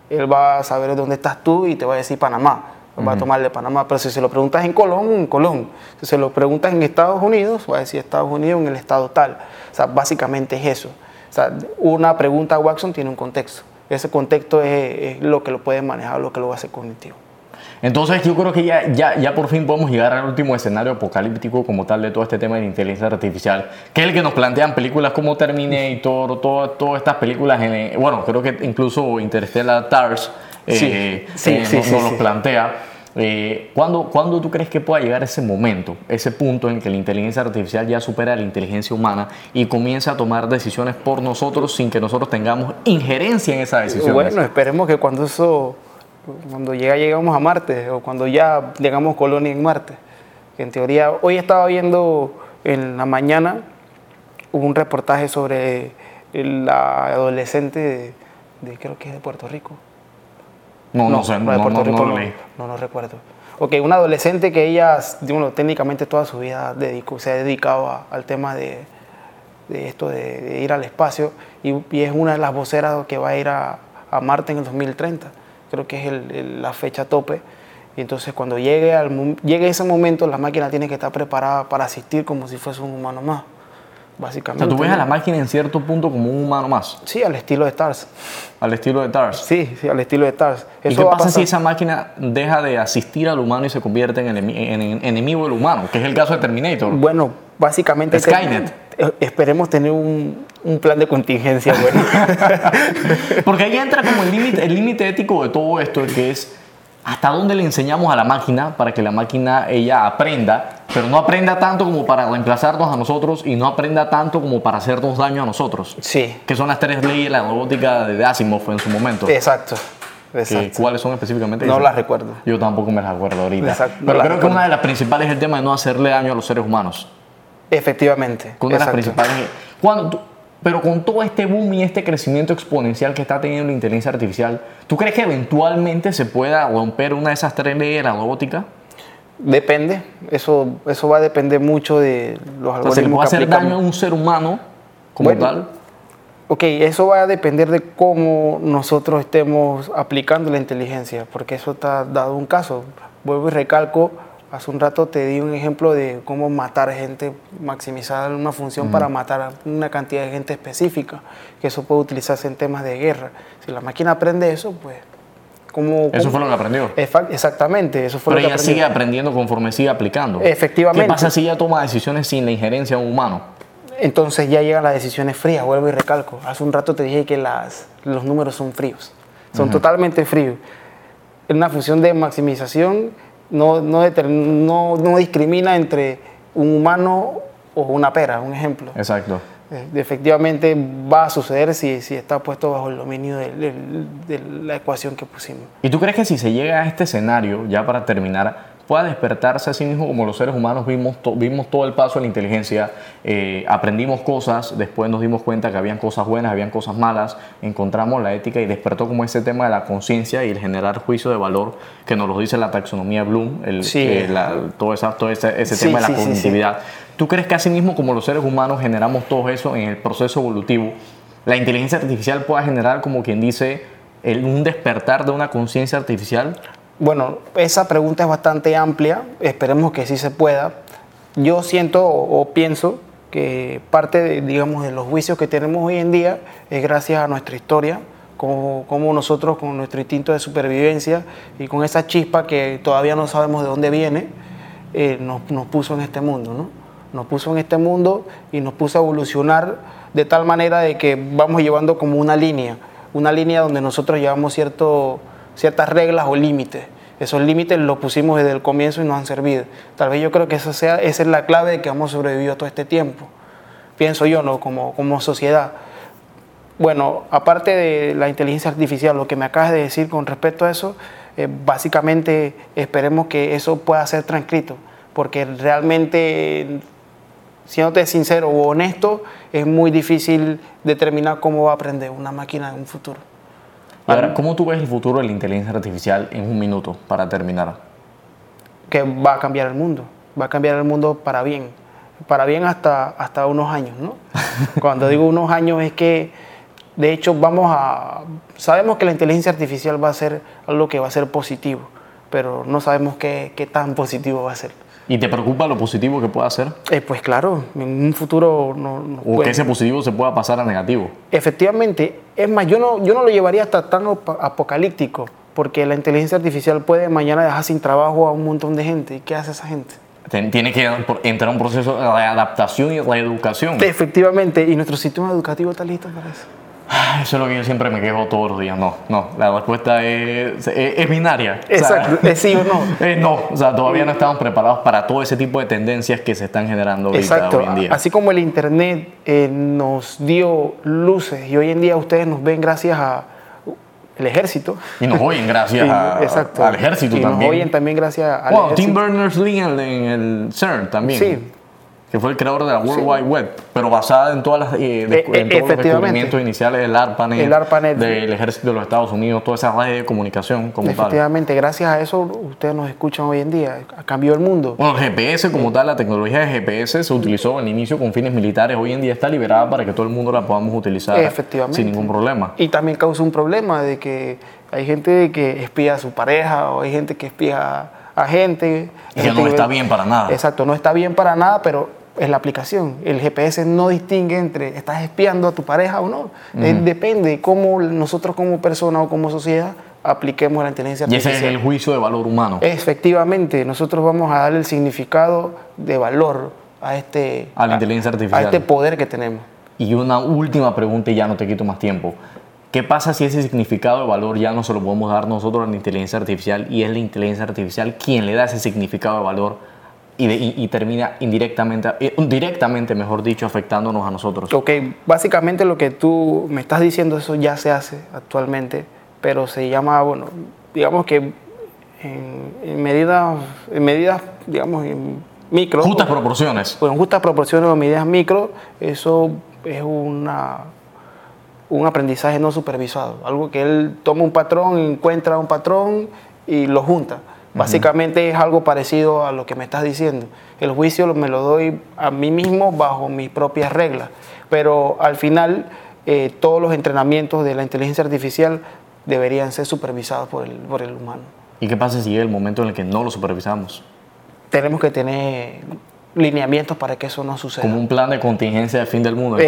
él va a saber dónde estás tú y te va a decir Panamá. Va a tomar de Panamá. Pero si se lo preguntas en Colón, en Colón. Si se lo preguntas en Estados Unidos, va a decir Estados Unidos en el estado tal. O sea, básicamente es eso. O sea, una pregunta a Watson tiene un contexto. Ese contexto es, es lo que lo puede manejar, lo que lo hace cognitivo. Entonces yo creo que ya, ya, ya por fin podemos llegar al último escenario apocalíptico como tal de todo este tema de la inteligencia artificial, que es el que nos plantean películas como Terminator, todo, todas estas películas, en, bueno, creo que incluso Interstellar Stars Sí, eh, sí, eh, sí, nos, sí, nos sí. los plantea. Eh, ¿cuándo, cuándo tú crees que pueda llegar ese momento, ese punto en que la inteligencia artificial ya supera a la inteligencia humana y comienza a tomar decisiones por nosotros sin que nosotros tengamos injerencia en esas decisiones? Bueno, esperemos que cuando eso, cuando llega, llegamos a Marte o cuando ya llegamos colonia en Marte. En teoría, hoy estaba viendo en la mañana un reportaje sobre la adolescente de, de- creo que es de Puerto Rico. no, no, sé, de no, no, Puerto no Rico lo leí. No, no recuerdo. Ok, una adolescente que ella, bueno, técnicamente toda su vida dedicó- se ha dedicado a- al tema de, de esto de, de ir al espacio y, y es una de las voceras que va a ir a, a Marte en el 2030. Creo que es el- el- la fecha tope. Y entonces cuando llegue, al, llegue ese momento, la máquina tiene que estar preparada para asistir como si fuese un humano más, O básicamente. sea, tú ves a la máquina en cierto punto como un humano más, Sí, al estilo de Stars. al estilo de Tars. Sí, sí, al estilo de Stars. ¿Y Eso qué va a pasa si esa máquina deja de asistir al humano y se convierte en, enemi- en- en enemigo del humano? Que es el caso de Terminator. Bueno, básicamente... te- Skynet. Eh, esperemos tener un, un plan de contingencia bueno. Porque ahí entra como el límite el límite ético de todo esto, que es hasta dónde le enseñamos a la máquina para que la máquina ella aprenda, pero no aprenda tanto como para reemplazarnos a nosotros y no aprenda tanto como para hacernos daño a nosotros. sí, Que son las tres leyes de la robótica de Asimov en su momento. exacto. Exacto. ¿Cuáles son específicamente? No esas? las recuerdo. Yo tampoco me las acuerdo ahorita. Exacto, no Pero las creo que una de las principales es el tema de no hacerle daño a los seres humanos. Efectivamente. Una de las principales. Cuando tú- pero con todo este boom y este crecimiento exponencial que está teniendo la inteligencia artificial, ¿tú crees que eventualmente se pueda romper una de esas tres leyes de la robótica? Depende. Eso, eso va a depender mucho de los O sea, ¿se le algoritmos puede hacer daño a un ser humano como Bueno, tal? Ok, eso va a depender de cómo nosotros estemos aplicando la inteligencia, porque eso está dado un caso. Vuelvo y recalco, hace un rato te di un ejemplo de cómo matar gente, maximizar una función para matar a una cantidad de gente específica, que eso puede utilizarse en temas de guerra. Si la máquina aprende eso, pues... ¿cómo, Eso cómo- fue lo que aprendió. Exactamente, eso fue Pero lo que ella aprendió. sigue aprendiendo conforme sigue aplicando. Efectivamente. ¿Qué pasa si ella toma decisiones sin la injerencia de un humano? Entonces ya llegan las decisiones frías, vuelvo y recalco. Hace un rato te dije que las, los números son fríos. son totalmente fríos. Es una función de maximización, no, no, no, no discrimina entre un humano o una pera, un ejemplo. Exacto. Eh, efectivamente va a suceder si, si está puesto bajo el dominio de, de, la ecuación que pusimos. ¿Y tú crees que si se llega a este escenario, ya para terminar, pueda despertarse a sí mismo como los seres humanos vimos, vimos todo el paso de la inteligencia, eh, aprendimos cosas, después nos dimos cuenta que habían cosas buenas, habían cosas malas, encontramos la ética y despertó como ese tema de la conciencia y el generar juicio de valor que nos lo dice la taxonomía Bloom, el, eh, todo, esa, todo ese, ese tema de la cognitividad. ¿Tú crees que así mismo como los seres humanos generamos todo eso en el proceso evolutivo, la inteligencia artificial pueda generar como quien dice el, un despertar de una conciencia artificial? Bueno, esa pregunta es bastante amplia, esperemos que sí se pueda. Yo siento o, pienso que parte, de, digamos, de los juicios que tenemos hoy en día es gracias a nuestra historia, como, nosotros con nuestro instinto de supervivencia y con esa chispa que todavía no sabemos de dónde viene, eh, nos, nos, puso en este mundo, ¿no? Nos puso en este mundo y nos puso a evolucionar de tal manera de que vamos llevando como una línea, una línea donde nosotros llevamos cierto ciertas reglas o límites. Esos límites los pusimos desde el comienzo y nos han servido. Tal vez yo creo que esa, sea, esa es la clave de que hemos sobrevivido todo este tiempo. Pienso yo, ¿no? Como, como sociedad. Bueno, aparte de la inteligencia artificial, lo que me acabas de decir con respecto a eso, eh, básicamente esperemos que eso pueda ser transcrito, porque realmente, siéndote sincero o honesto, es muy difícil determinar cómo va a aprender una máquina en un futuro. Ahora, ¿cómo tú ves el futuro de la inteligencia artificial en un minuto para terminar? Que va a cambiar el mundo, va a cambiar el mundo para bien, para bien hasta, hasta unos años, ¿no? Cuando digo unos años es que, de hecho, vamos a, sabemos que la inteligencia artificial va a ser algo que va a ser positivo, pero no sabemos qué, qué tan positivo va a ser. ¿Y te preocupa lo positivo que pueda hacer? Eh, pues claro, en un futuro no... o que ese positivo se pueda pasar a negativo. Efectivamente. Es más, yo no, yo no lo llevaría hasta tan apocalíptico, porque la inteligencia artificial puede mañana dejar sin trabajo a un montón de gente. ¿Y qué hace esa gente? Tiene que entrar un proceso de adaptación y reeducación. Efectivamente, y nuestro sistema educativo está listo para eso. Eso es lo que yo siempre me quejo todos los días. No, no, la respuesta es, es, binaria. Exacto, es sí o no. no, o sea, todavía no estamos preparados para todo ese tipo de tendencias que se están generando hoy en día. Así como el Internet eh, nos dio luces y hoy en día ustedes nos ven gracias a el ejército. Y nos oyen gracias al ejército y también. nos oyen también gracias al wow, Tim Berners-Lee en el CERN también. Sí, que fue el creador de la World Wide Web, pero basada en, todas las, eh, eh, en todos los descubrimientos iniciales del ARPANET, el ARPANET del ejército de los Estados Unidos, toda esa red de comunicación como Efectivamente, gracias a eso ustedes nos escuchan hoy en día, ha cambiado el mundo. Bueno, el GPS como tal, la tecnología de GPS se utilizó al inicio con fines militares, hoy en día está liberada para que todo el mundo la podamos utilizar sin ningún problema. Y también causa un problema de que hay gente que espía a su pareja o hay gente que espía a gente. Y que no está bien para nada. Exacto, no está bien para nada, pero es la aplicación. El GPS no distingue entre estás espiando a tu pareja o no. Eh, depende cómo nosotros como persona o como sociedad apliquemos la inteligencia artificial. Y ese es el juicio de valor humano. Efectivamente, nosotros vamos a darle el significado de valor a este, a la inteligencia artificial. A este poder que tenemos. Y una última pregunta y ya no te quito más tiempo. ¿Qué pasa si ese significado de valor ya no se lo podemos dar nosotros a la inteligencia artificial y es la inteligencia artificial quien le da ese significado de valor y, termina indirectamente, eh, directamente, mejor dicho, afectándonos a nosotros. Ok, básicamente lo que tú me estás diciendo, eso ya se hace actualmente, pero se llama, bueno, digamos que en, medidas, en medidas, digamos, en micro. Justas proporciones. Pues en justas proporciones o medidas micro, eso es una, un aprendizaje no supervisado, algo que él toma un patrón, encuentra un patrón y lo junta. Básicamente es algo parecido a lo que me estás diciendo. El juicio me lo doy a mí mismo bajo mis propias reglas, pero al final eh, todos los entrenamientos de la inteligencia artificial deberían ser supervisados por el, por el humano. ¿Y qué pasa si llega el momento en el que no lo supervisamos? Tenemos que tener lineamientos para que eso no suceda. Como un plan de contingencia de fin del mundo.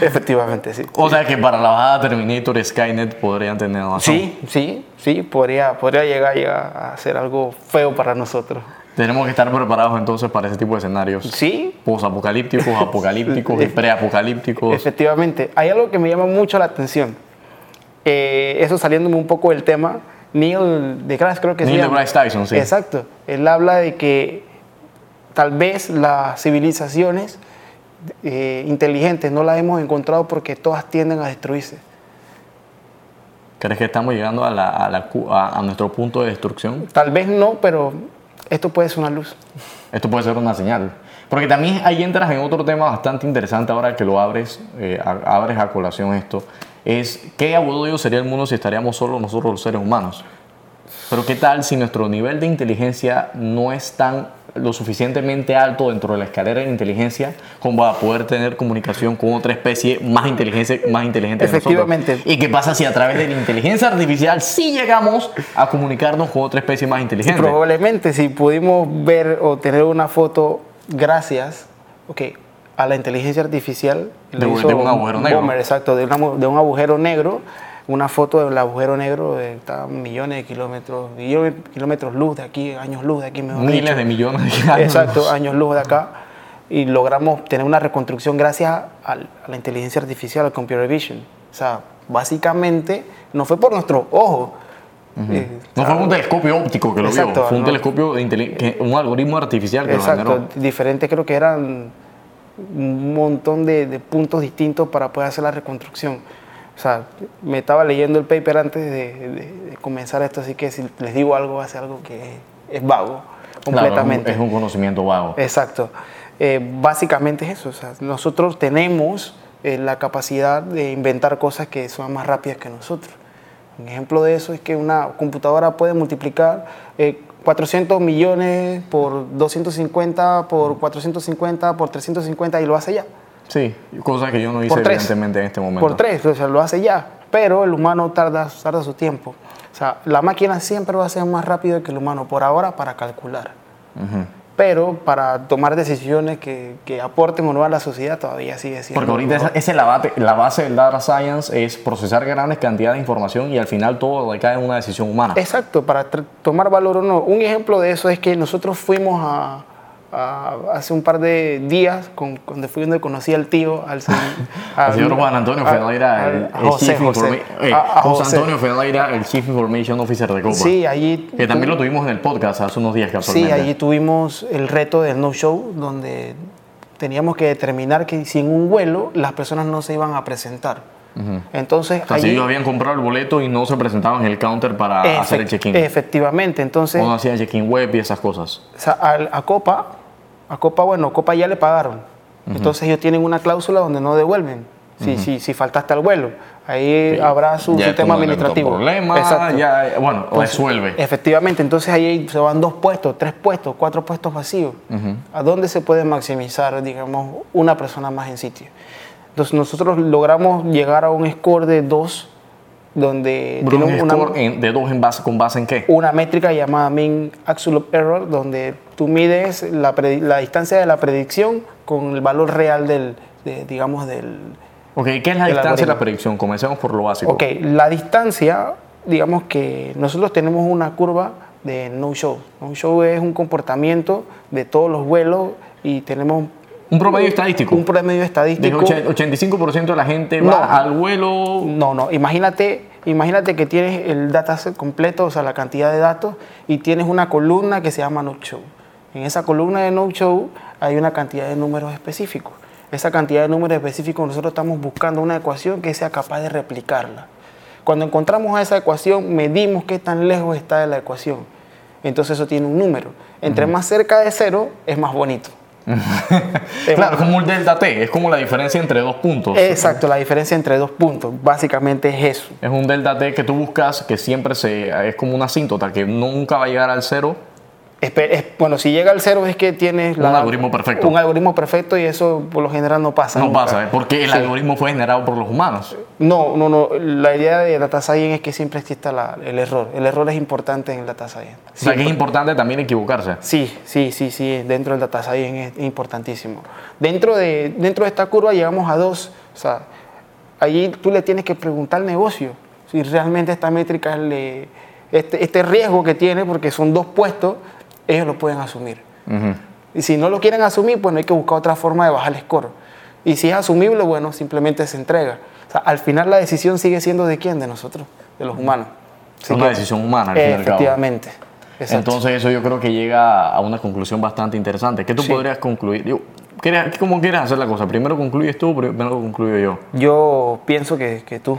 Efectivamente, sí. O sea que para la bajada Terminator Skynet podrían tener razón. Sí, sí, sí, podría, podría llegar, a ser algo feo para nosotros. Tenemos que estar preparados entonces para ese tipo de escenarios. Sí. Posapocalípticos, apocalípticos y preapocalípticos. Efectivamente. Hay algo que me llama mucho la atención. eh, eso saliéndome un poco del tema, Neil deGrasse creo que Neil se llama. deGrasse Tyson, sí. Exacto. Él habla de que tal vez las civilizaciones eh, inteligentes no las hemos encontrado porque todas tienden a destruirse. ¿Crees que estamos llegando a, la- a la a- nuestro punto de destrucción? Tal vez no, pero esto puede ser una luz. Esto puede ser una señal. Porque también ahí entras en otro tema bastante interesante ahora que lo abres, eh, a- abres a colación esto. Es qué aburrido sería el mundo si estaríamos solo nosotros los seres humanos. Pero qué tal si nuestro nivel de inteligencia no es tan lo suficientemente alto dentro de la escalera de inteligencia como para poder tener comunicación con otra especie más inteligente, más inteligente que nosotros? Efectivamente. ¿Y qué pasa si a través de la inteligencia artificial sí llegamos a comunicarnos con otra especie más inteligente? Probablemente si pudimos ver o tener una foto gracias okay, a la inteligencia artificial. De- le de hizo un agujero negro. Bomber, exacto, de, una de un agujero negro. Una foto del agujero negro de está a millones de kilómetros, kilómetros luz de aquí, años luz de aquí, mejor Miles dicho. de millones de años. Exacto, años luz de acá. Y logramos tener una reconstrucción gracias al- a la inteligencia artificial, al computer vision. O sea, básicamente no fue por nuestro ojo. Eh, No fue un telescopio óptico que lo Exacto, vio, fue un no. telescopio de que- un algoritmo artificial que lo Exacto, generó. diferente creo que eran un montón de, de puntos distintos para poder hacer la reconstrucción. O sea, me estaba leyendo el paper antes de, de- de comenzar esto, así que si les digo algo, va a ser algo que es vago, Claro, completamente. es un, es un conocimiento vago. Exacto. Eh, básicamente es eso. O sea, nosotros tenemos eh, la capacidad de inventar cosas que son más rápidas que nosotros. Un ejemplo de eso es que una computadora puede multiplicar eh, 400 millones por 250, por 450, por 350 y lo hace ya. Sí, cosa que yo no hice tres. evidentemente en este momento. Por tres, o sea, lo hace ya. Pero el humano tarda, tarda su tiempo. O sea, la máquina siempre va a ser más rápido que el humano por ahora para calcular. Pero para tomar decisiones que, que aporten o no a la sociedad todavía sigue siendo. Porque ahorita esa, esa es la, bate- la base del data science es procesar grandes cantidades de información y al final todo recae en una decisión humana. Exacto, para tomar valor o no. Un ejemplo de eso es que nosotros fuimos a, a- hace un par de días, con, cuando fui donde conocí al tío, al, El señor Juan Antonio a- Ferreira, el, a el José, Chief José. Eh, A- a José. Antonio Ferreira, el Chief Information Officer de Copa. Sí, allí. Que también lo tuvimos en el podcast hace unos días Sí, casualmente. allí tuvimos el reto del no show, donde teníamos que determinar que si en un vuelo las personas no se iban a presentar. Entonces, O sea, si allí. ellos habían comprado el boleto y no se presentaban en el counter para hacer el check-in. Efectivamente, entonces. O no hacían check-in web y esas cosas. O sea, al- a, Copa, a Copa, bueno, Copa ya le pagaron. Entonces ellos tienen una cláusula donde no devuelven si, si, si faltaste al vuelo. Ahí habrá su, Ya su es tema como el administrativo. problema, Exacto. ya, bueno, Entonces, resuelve. Efectivamente, entonces ahí se van dos puestos, tres puestos, cuatro puestos vacíos. ¿A dónde se puede maximizar, digamos, una persona más en sitio? Entonces nosotros logramos llegar a un score de dos, donde tiene un una, en- de dos en base, con base en qué? una métrica llamada mean absolute error, donde tú mides la, predi- la distancia de la predicción con el valor real del, de- digamos, del... Ok, ¿qué es la distancia de la predicción? Comencemos por lo básico. Ok, la distancia, digamos que nosotros tenemos una curva de no-show. No-show es un comportamiento de todos los vuelos y tenemos Un promedio estadístico. un promedio estadístico. ochen- 85% de la gente No. va al vuelo. No, no, imagínate, imagínate que tienes el dataset completo, o sea, la cantidad de datos, y tienes una columna que se llama No Show. En esa columna de No Show hay una cantidad de números específicos. Esa cantidad de números específicos nosotros estamos buscando una ecuación que sea capaz de replicarla. Cuando encontramos esa ecuación, medimos qué tan lejos está de la ecuación. Entonces eso tiene un número. Entre más cerca de cero, es más bonito. Claro, como un delta T, es como la diferencia entre dos puntos. Exacto, la diferencia entre dos puntos. Básicamente es eso. Es un delta T que tú buscas que siempre se, es como una asíntota, que nunca va a llegar al cero. Bueno, si llega al cero es que tienes Un algoritmo perfecto. Un algoritmo perfecto y eso por lo general no pasa. No nunca. pasa, ¿eh? porque el Sí. algoritmo fue generado por los humanos. No, no, no. La idea de data science es que siempre exista la- el error. El error es importante en el data science. O sea, que es Siempre. importante también equivocarse. Sí, sí, sí, sí. Dentro del data science es importantísimo. Dentro de, dentro de esta curva llegamos a dos. O sea, allí tú le tienes que preguntar al negocio si realmente esta métrica le, este, este riesgo que tiene, porque son dos puestos, ellos lo pueden asumir. Ujú. Y si no lo quieren asumir, pues no hay que buscar otra forma de bajar el score. Y si es asumible, bueno, simplemente se entrega. O al final la decisión sigue siendo de quién, de nosotros, de los humanos. Es una decisión humana, al fin y al cabo. Efectivamente. Entonces eso yo creo que llega a una conclusión bastante interesante. ¿Qué tú Sí. podrías concluir? Yo, ¿quieres- ¿Cómo quieres hacer la cosa? ¿Primero concluyes tú o primero concluyo yo? Yo pienso que, que tú.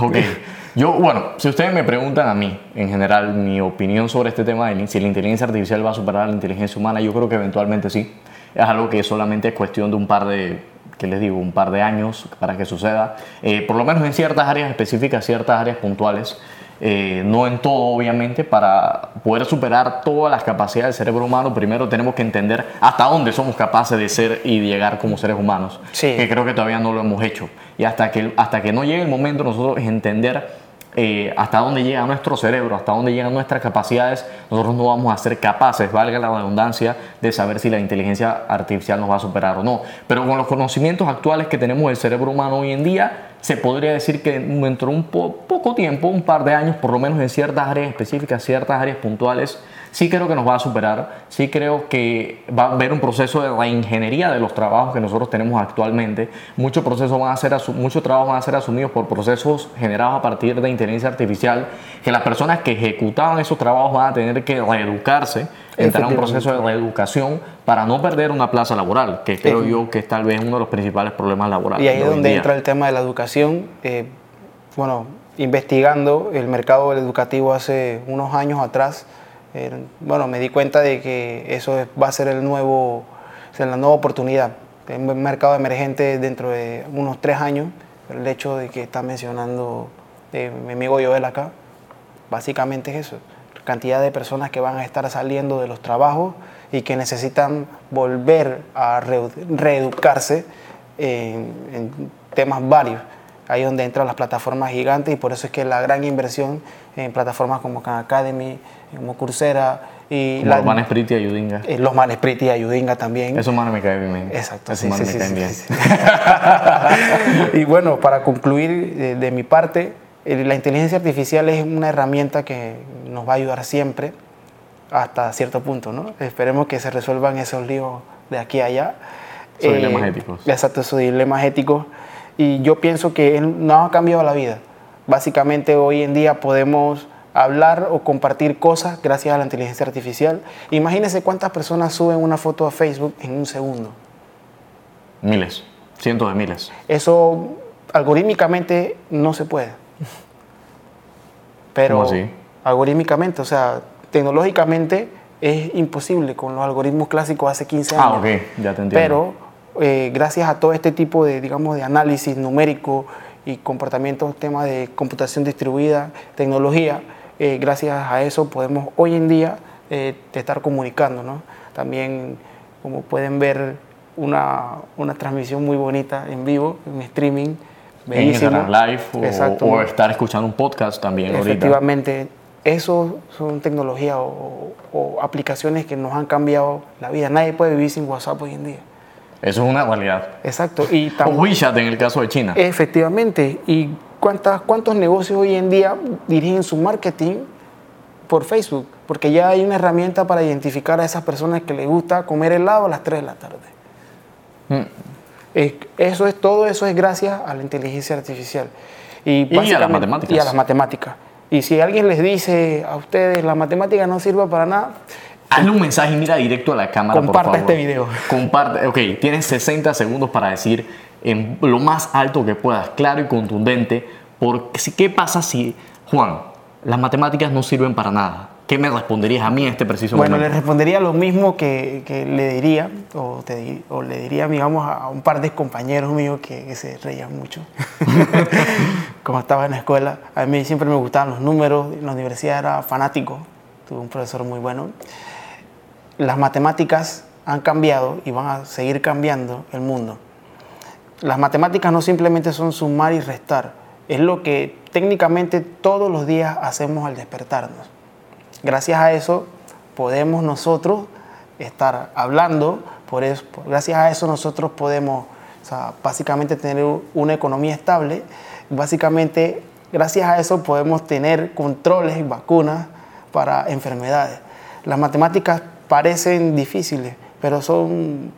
Ok. Yo, bueno, si ustedes me preguntan a mí, en general, mi opinión sobre este tema de si la inteligencia artificial va a superar a la inteligencia humana, yo creo que eventualmente sí. Es algo que solamente es cuestión de un par de, ¿qué les digo? Un par de años para que suceda. Eh, por lo menos en ciertas áreas específicas, ciertas áreas puntuales. Eh, no en todo, obviamente, para poder superar todas las capacidades del cerebro humano, primero tenemos que entender hasta dónde somos capaces de ser y de llegar como seres humanos. Sí. Que creo que todavía no lo hemos hecho. Y hasta que, hasta que no llegue el momento nosotros entender eh, hasta dónde llega nuestro cerebro, hasta dónde llegan nuestras capacidades, nosotros no vamos a ser capaces, valga la redundancia, de saber si la inteligencia artificial nos va a superar o no. Pero con los conocimientos actuales que tenemos del cerebro humano hoy en día, se podría decir que dentro de un po- poco tiempo, un par de años, por lo menos en ciertas áreas específicas, ciertas áreas puntuales, sí creo que nos va a superar, sí creo que va a haber un proceso de reingeniería de los trabajos que nosotros tenemos actualmente. Muchos procesos van a ser muchos trabajos van a ser asumidos por procesos generados a partir de inteligencia artificial, que las personas que ejecutaban esos trabajos van a tener que reeducarse, entrar a un proceso de reeducación para no perder una plaza laboral, que creo yo que es tal vez uno de los principales problemas laborales. Y ahí es donde entra el tema de la educación. Eh, bueno, investigando el mercado educativo hace unos años atrás, eh, bueno, me di cuenta de que eso es- va a ser el nuevo, la nueva oportunidad. Un mercado emergente dentro de unos tres años. El hecho de que está mencionando eh, mi amigo Joel acá, básicamente es eso. Cantidad de personas que van a estar saliendo de los trabajos y que necesitan volver a reeducarse en, en temas varios. Ahí es donde entran las plataformas gigantes y por eso es que la gran inversión en plataformas como Khan Academy, como Coursera y Como la- Urbana Esprit y Ayudinga. eh, los Manesprit y Ayudinga también. Esos manes me caen bien. Exacto, Esos sí, manes sí, me sí, caen bien. y bueno, para concluir de, de mi parte, eh, la inteligencia artificial es una herramienta que nos va a ayudar siempre hasta cierto punto, ¿no? Esperemos que se resuelvan esos líos de aquí a allá. Eh, Esos dilemas éticos. Exacto, esos dilemas éticos. Y yo pienso que él no ha cambiado la vida. Básicamente hoy en día podemos hablar o compartir cosas gracias a la inteligencia artificial. Imagínense cuántas personas suben una foto a Facebook en un segundo. Miles, cientos de miles. Eso algorítmicamente no se puede. Pero ¿Cómo así? algorítmicamente, o sea, tecnológicamente es imposible con los algoritmos clásicos hace 15 años. Ah, ok, ya te entiendo. Pero eh, gracias a todo este tipo de, digamos, de análisis numérico y comportamientos, temas de computación distribuida, tecnología, eh, gracias a eso podemos hoy en día eh, estar comunicando, ¿no? También, como pueden ver, una, una transmisión muy bonita en vivo, en streaming, en bellísimo. Instagram Live o, Exacto. o estar escuchando un podcast también ahorita. Efectivamente, eso son tecnologías o, o aplicaciones que nos han cambiado la vida. Nadie puede vivir sin WhatsApp hoy en día. Eso es una realidad. Exacto. Y O WeChat en el caso de China. Efectivamente. ¿Y cuántas, cuántos negocios hoy en día dirigen su marketing por Facebook? Porque ya hay una herramienta para identificar a esas personas que les gusta comer helado a las 3 de la tarde. Mm. Es- Eso es, todo eso es gracias a la inteligencia artificial. Y, Y a las matemáticas. Y a las matemáticas. Y si alguien les dice a ustedes la matemática no sirve para nada, Hazle un mensaje y mira directo a la cámara, Comparta por favor. este video. Comparte. Ok, tienes 60 segundos para decir en lo más alto que puedas, claro y contundente, porque ¿qué pasa si, Juan, las matemáticas no sirven para nada? ¿Qué me responderías a mí en este preciso Bueno, le momento? respondería lo mismo que, que le diría, o, te o le diría, digamos, a un par de compañeros míos que, que se reían mucho. Como estaba en la escuela, a mí siempre me gustaban los números, en la universidad era fanático, tuve un profesor muy bueno. Las matemáticas han cambiado y van a seguir cambiando el mundo. Las matemáticas no simplemente son sumar y restar, es lo que técnicamente todos los días hacemos al despertarnos. Gracias a eso podemos nosotros estar hablando, por eso, gracias a eso nosotros podemos o sea, básicamente tener una economía estable, básicamente gracias a eso podemos tener controles y vacunas para enfermedades. Las matemáticas parecen difíciles, pero son,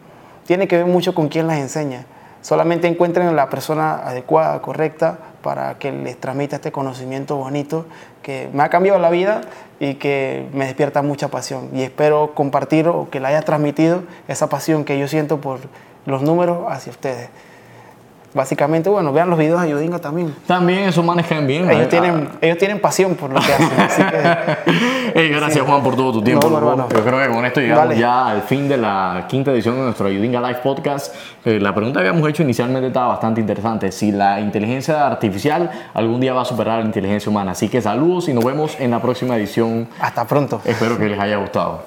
tiene que ver mucho con quién las enseña. solamente encuentren la persona adecuada, correcta, para que les transmita este conocimiento bonito que me ha cambiado la vida y que me despierta mucha pasión. Y espero compartir o que le haya transmitido esa pasión que yo siento por los números hacia ustedes básicamente, bueno, vean los videos de Ayudinga también. También esos manejan bien. Ellos, tienen, ellos tienen pasión por lo que hacen. Así que, gracias Juan por todo tu tiempo. Yo creo que con esto llegamos ya al fin de la quinta edición de nuestro Ayudinga Live Podcast. Eh, la pregunta que habíamos hecho inicialmente estaba bastante interesante. Si la inteligencia artificial algún día va a superar a la inteligencia humana. Así que saludos y nos vemos en la próxima edición. Hasta pronto. Espero que les haya gustado.